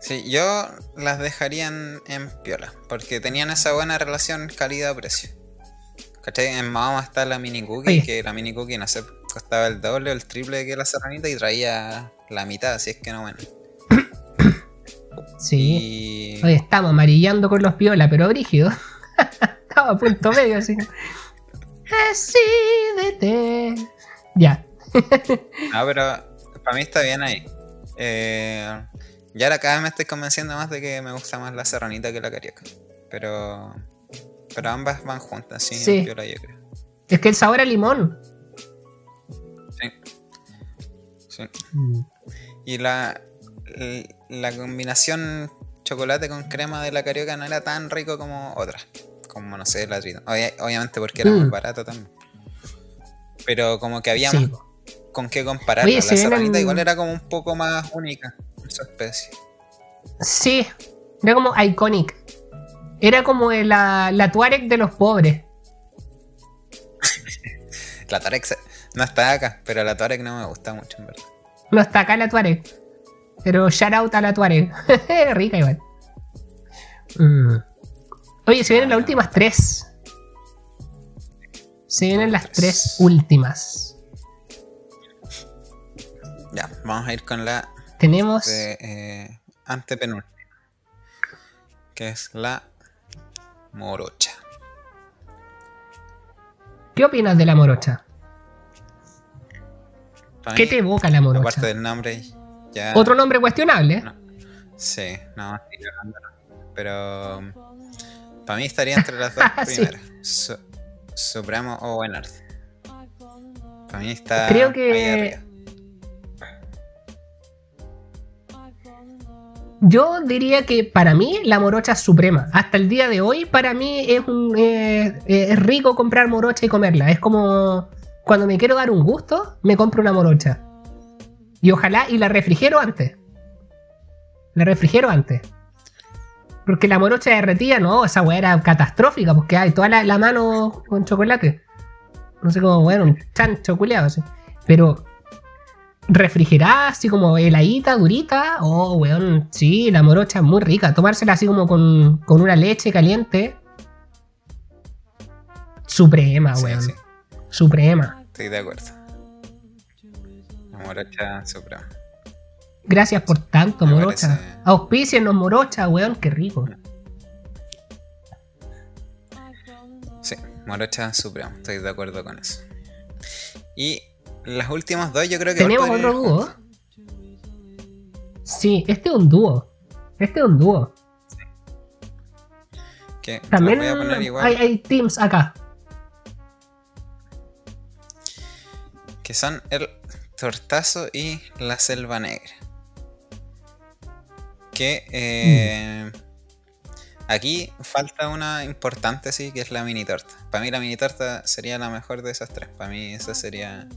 Sí, yo las dejaría en, piola, porque tenían esa buena relación calidad-precio. ¿Cachai? En Mahoma está la mini cookie, que la mini cookie no sé costaba el doble o el triple que la serranita y traía la mitad, así es que no, bueno. Sí. Hoy estamos amarillando con los piola, pero brígido. Estaba a punto medio así. Decídete. Ya. no, pero para mí está bien ahí. Eh, ya ahora cada vez me estoy convenciendo más de que me gusta más la serranita que la carioca. Pero. Pero ambas van juntas, sí, sí. Piola, yo creo. Es que el sabor a limón. Mm. Y la, la combinación chocolate con crema de la carioca no era tan rico como otras. Como, no sé, la trito. obviamente porque era muy mm. barato también. Pero como que había más con qué comparar. la serranita igual era como un poco más única en su especie. Sí, era como iconic. Era como la, la Tuareg de los pobres. la Tuareg no está acá, pero la Tuareg no me gusta mucho, en verdad. No está acá la Tuareg. Pero shout out a la Tuareg. Rica igual. Mm. Oye, se vienen las últimas tres. Se vienen las tres últimas. Ya, vamos a ir con la. Tenemos. De, eh, antepenúltima. Que es la morocha. ¿Qué opinas de la morocha? ¿Qué te evoca la morocha? Aparte del nombre, ya. Otro nombre cuestionable. Sí, no, pero. Para mí estaría entre las dos primeras: Supremo o Buenard. Para mí está. Creo que. Yo diría que para mí la morocha es suprema. Hasta el día de hoy, para mí es, es rico comprar morocha y comerla. Es como cuando me quiero dar un gusto, me compro una morocha. Y ojalá, y la refrigero antes. La refrigero antes. Porque la morocha derretida, no, esa weá era catastrófica, porque hay toda la, mano con chocolate. No sé cómo, bueno, un chancho culeado así. Pero refrigerada, así como heladita, durita. Oh, weón, sí, la morocha es muy rica. Tomársela así como con, una leche caliente. Suprema, weón. Suprema. Estoy de acuerdo. La morocha suprema. Gracias por tanto, morocha. Parece... los morocha, weón, qué rico. Sí, morocha suprema, estoy de acuerdo con eso. Y las últimas dos yo creo que... ¿Tenemos otro dúo? Sí, este es un dúo. Este es un dúo. También Hay, hay teams acá. Que son el Tortazo y la Selva Negra. Que eh, aquí falta una importante, sí, que es la mini torta. Para mí la mini torta sería la mejor de esas tres. Para mí esa sería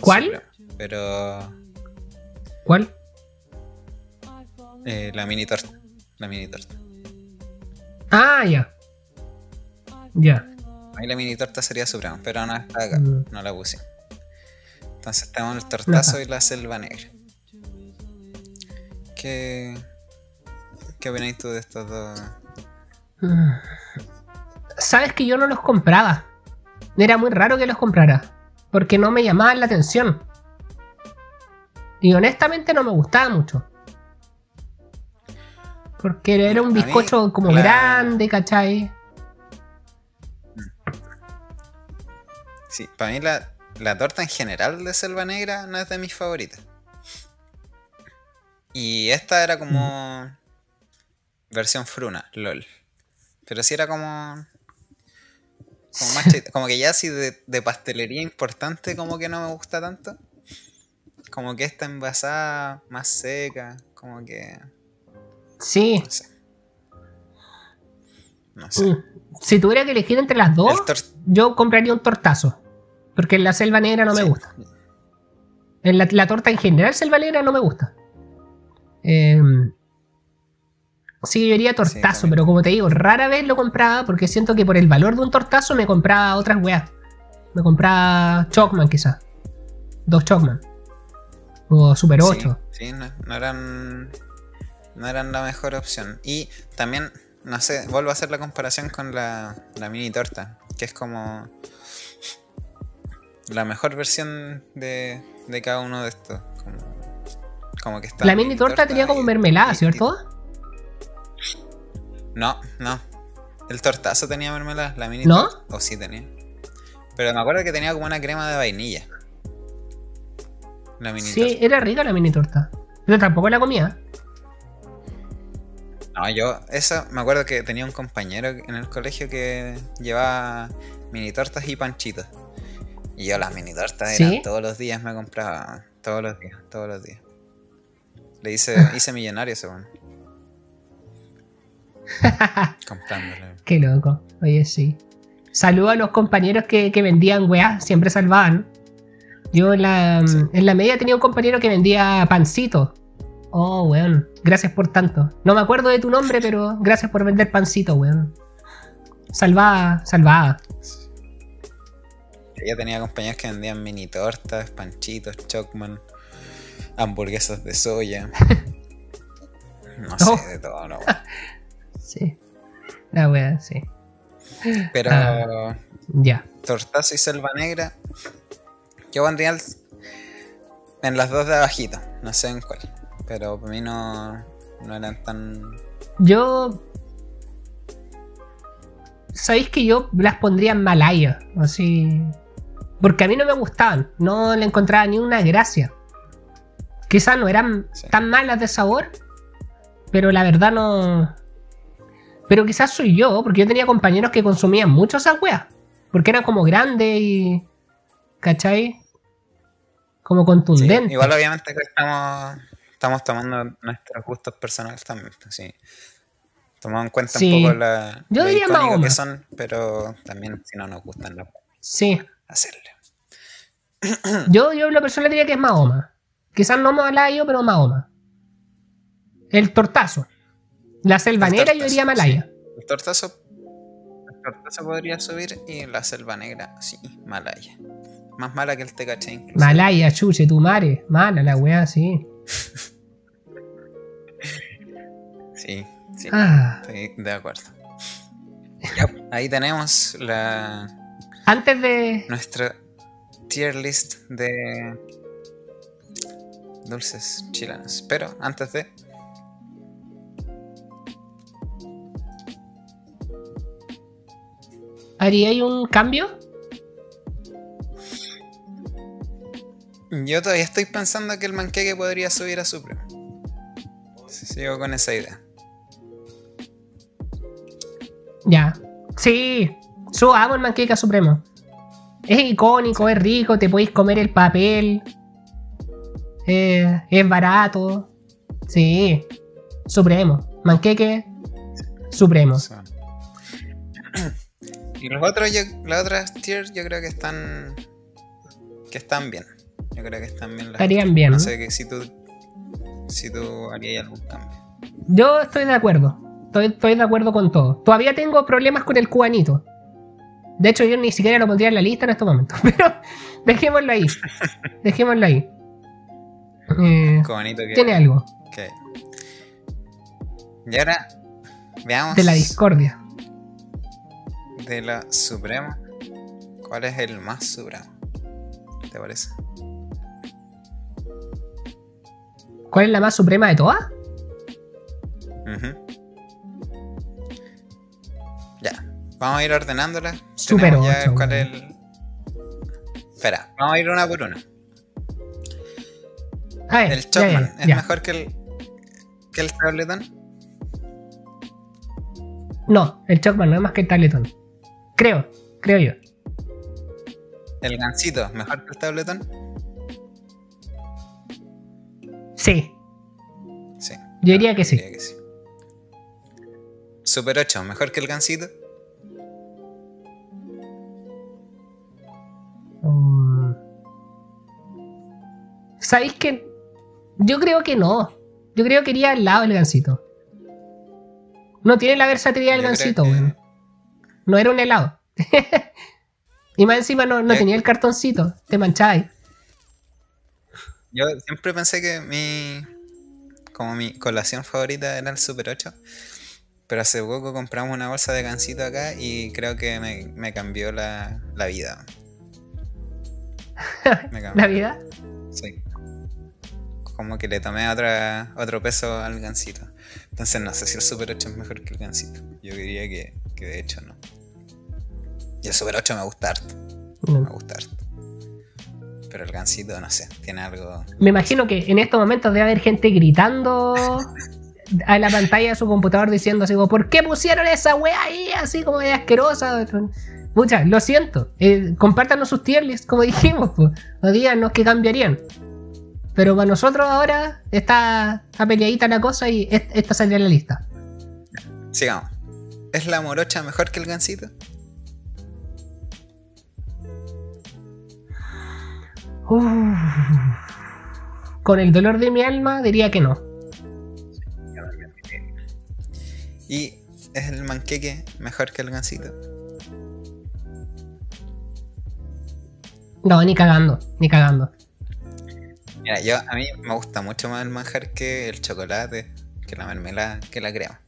¿Cuál? pero. ¿Cuál? Eh, la mini torta. La mini torta. Ah, ya. Ya. Ahí la mini torta sería suprema, pero no está acá. Mm. No la puse. Entonces tenemos el tortazo y la selva negra. ¿Qué. ¿Qué opináis tú de estos dos? Sabes que yo no los compraba. Era muy raro que los comprara porque no me llamaban la atención. Y honestamente no me gustaba mucho. Porque era un bizcocho como grande, ¿cachai? Sí, para mí la, torta en general de Selva Negra no es de mis favoritas. Y esta era como mm. Versión fruna, lol. Pero sí era como como, que ya así de, pastelería importante como que no me gusta tanto. Como que esta envasada más seca, como que... Sí. No sé. No sé. Mm. Si tuviera que elegir entre las dos, yo compraría un tortazo. Porque la selva negra no me gusta. En la, la, torta en general selva negra no me gusta. Eh, Sí, yo iría tortazo, pero como te digo, rara vez lo compraba porque siento que por el valor de un tortazo me compraba otras weas. Me compraba Chocman quizás. Dos Chocman. O Super 8. Sí, no, eran. No eran la mejor opción. Y también, no sé, vuelvo a hacer la comparación con la, la mini torta. Que es como. La mejor versión de, de cada uno de estos. Como, que está. La mini, torta, tenía como mermelada, ¿cierto? No, no. El tortazo tenía mermelada, la mini ¿No? O sí tenía. Pero me acuerdo que tenía como una crema de vainilla. La mini sí, era rica la mini torta. Pero tampoco la comía. No, yo, eso, me acuerdo que tenía un compañero en el colegio que llevaba mini tortas y panchitos. Y yo las mini tortas eran todos los días me compraba. Todos los días, todos los días. Le hice, hice millonario según. Qué loco. Oye, sí. Saludo a los compañeros que, vendían weá, siempre salvaban. Yo en la, en la media tenía un compañero que vendía pancito. Oh, weón. Gracias por tanto. No me acuerdo de tu nombre, pero gracias por vender pancito, weón. Salvada, salvada. Yo tenía compañeros que vendían mini tortas, panchitos, chocman, hamburguesas de soya. No sé, de todo, no. Sí. La wea, sí. Pero. Ah, ya. Tortazo y Selva Negra. Yo pondría en las dos de abajito. No sé en cuál. Pero para mí no, no eran tan. Yo. ¿Sabéis que yo las pondría en Malaya? Así. Porque a mí no me gustaban, no le encontraba ni una gracia. Quizás no eran tan malas de sabor, pero la verdad no. Pero quizás soy yo, porque yo tenía compañeros que consumían mucho esas weas. Porque eran como grandes y. ¿cachai? Como contundentes. igual, obviamente, que estamos, estamos tomando nuestros gustos personales también. Pues, sí. Tomamos en cuenta un poco la, yo lo diría que son, pero también si no nos gustan, no sí. hacerle. yo, yo la persona diría que es Mahoma. Quizás no Malayo, pero Mahoma. El tortazo. La selva negra yo diría Malaya. El tortazo. El tortazo podría subir y la selva negra, sí, Malaya. Más mala que el Tecache incluso. Malaya, chuche, tu mare. Mala la weá, sí. sí, sí. Ah. Estoy de acuerdo. ahí tenemos la. Antes de. Nuestra tier list de dulces chilenos. Pero antes de. ¿Haría un cambio? Yo todavía estoy pensando que el manqueque podría subir a Supremo. Sigo con esa idea. Ya. Sí. Subamos el manqueque a Supremo. Es icónico, es rico, te podéis comer el papel. es barato. Sí. Supremo. Manqueque. Supremo. Y los otros, las otras tiers yo creo que están. que están bien. Yo creo que están bien. Estarían bien. No sé que si tú. si tú harías algún cambio. Yo estoy de acuerdo. Estoy, estoy de acuerdo con todo. Todavía tengo problemas con el cubanito. De hecho, yo ni siquiera lo pondría en la lista en estos momentos. Pero dejémoslo ahí. Dejémoslo ahí. Eh, que, tiene algo. Y ahora veamos. De la discordia. De la suprema. ¿Cuál es el más supremo? ¿Te parece? ¿Cuál es la más suprema de todas? Ya. Vamos a ir ordenándola. Super cuál es el... Espera, vamos a ir una por una. el Chocman es mejor que el, que el Tabletón. No, el Chocman no es más que el Tabletón. Creo, creo yo. ¿El Gansito es mejor que el Tabletón? Sí. Sí. Yo diría que sí. Super 8, mejor que el Gansito. Mm. ¿Sabéis que? Yo creo que no. Yo creo que iría al lado del gansito. No tiene la versatilidad del gansito, No era un helado. y más encima no, tenía el cartoncito. Te mancháis. Yo siempre pensé que mi. Como mi colación favorita era el Super 8. Pero hace poco compramos una bolsa de gansito acá y creo que me, cambió la, la vida. ¿La vida? Sí. Como que le tomé otra, otro peso al gansito. Entonces no sé si el Super 8 es mejor que el gansito. Yo diría que, que de hecho no. Y el Super 8 me gusta harto. Mm. Me gusta harto. Pero el gansito, no sé, tiene algo. Me imagino que en estos momentos debe haber gente gritando a la pantalla de su computador diciendo así como, ¿por qué pusieron esa wea ahí? Así como de asquerosa. Muchas, lo siento. Eh, compártanos sus tier lists, como dijimos, pues. O díganos que cambiarían. Pero para nosotros ahora está, peleadita la cosa y esta saldría en la lista. Sigamos. ¿Es la morocha mejor que el con el dolor de mi alma diría que no. ¿Y es el manqueque mejor que el gansito? No, ni cagando, ni cagando. Mira, yo a mí me gusta mucho más el manjar que el chocolate, que la mermelada, que la crema.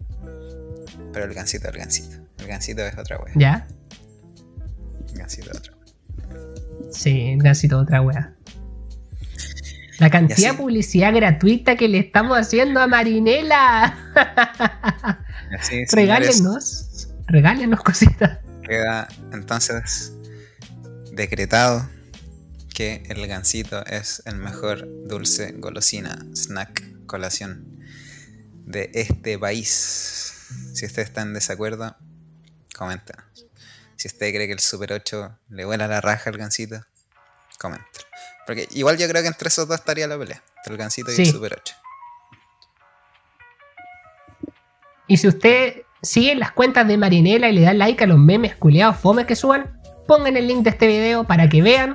Pero el gansito, el gansito. El gansito es otra wea. ¿Ya? El gansito es otra Sí, es otra wea. La cantidad de publicidad gratuita que le estamos haciendo a Marinela. regálenos, regálenos cositas. Queda entonces decretado que el gansito es el mejor dulce, golosina, snack, colación de este país. Si usted está en desacuerdo, coméntenos. Si usted cree que el Super 8 le vuela la raja al gansito, coméntelo. Porque igual yo creo que entre esos dos estaría la pelea, entre el gansito y el Super 8. Y si usted sigue las cuentas de Marinela y le da like a los memes culeados fomes que suban, pongan el link de este video para que vean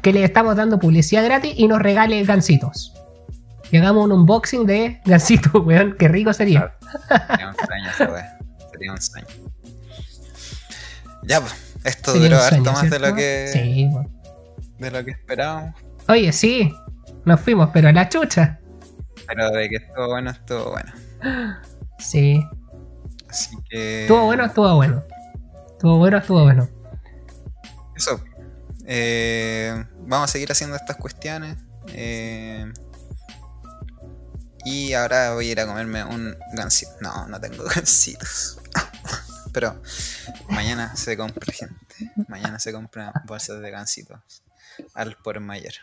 que le estamos dando publicidad gratis y nos regale gansitos. Y hagamos un unboxing de gansitos, weón. Qué rico sería. Sería un sueño Sería un sueño. Ya, pues. Esto duró harto más de lo que. Sí, De lo que esperábamos. Oye, sí. Nos fuimos, pero a la chucha. Pero de que estuvo bueno, estuvo bueno. Sí. Así que. Estuvo bueno, estuvo bueno. Estuvo bueno, estuvo bueno. Eso. Eh, vamos a seguir haciendo estas cuestiones. Eh, y ahora voy a ir a comerme un gansito. No, no tengo gansitos. Pero mañana se compra, gente. Mañana se compra bolsas de gansitos al por mayor.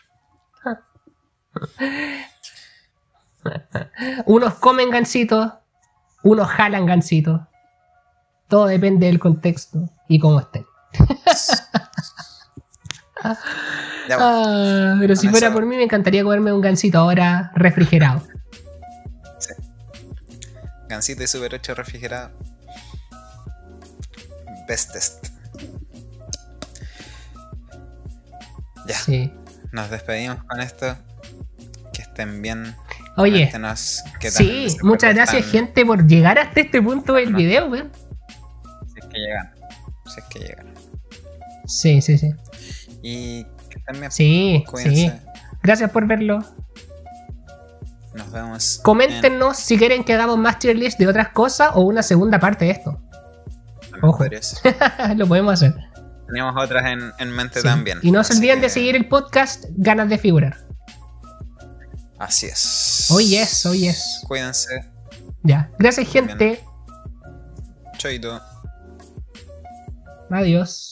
Unos comen gansitos, unos jalan gansitos. Todo depende del contexto y cómo estén. Ah, pero si fuera por mí me encantaría comerme un gansito ahora refrigerado. Sí. Gansito y Super 8 refrigerado. Bestest. Ya. Sí. Nos despedimos con esto. Que estén bien. Oye. sí, muchas gracias, gente, por llegar hasta este punto del video, weón. Si es que llegan. Si es que llegan. Sí, sí, sí. Y que también. Sí, sí. Gracias por verlo. Nos vemos. Coméntenos si quieren que hagamos más tier list de otras cosas o una segunda parte de esto. Ojo. Lo podemos hacer. Teníamos otras en, mente también. Y no se olviden de seguir el podcast Ganas de Figurar. Así es. Hoy oh, es, hoy es. Cuídense. Ya. Gracias, gente. Chaito. Adiós.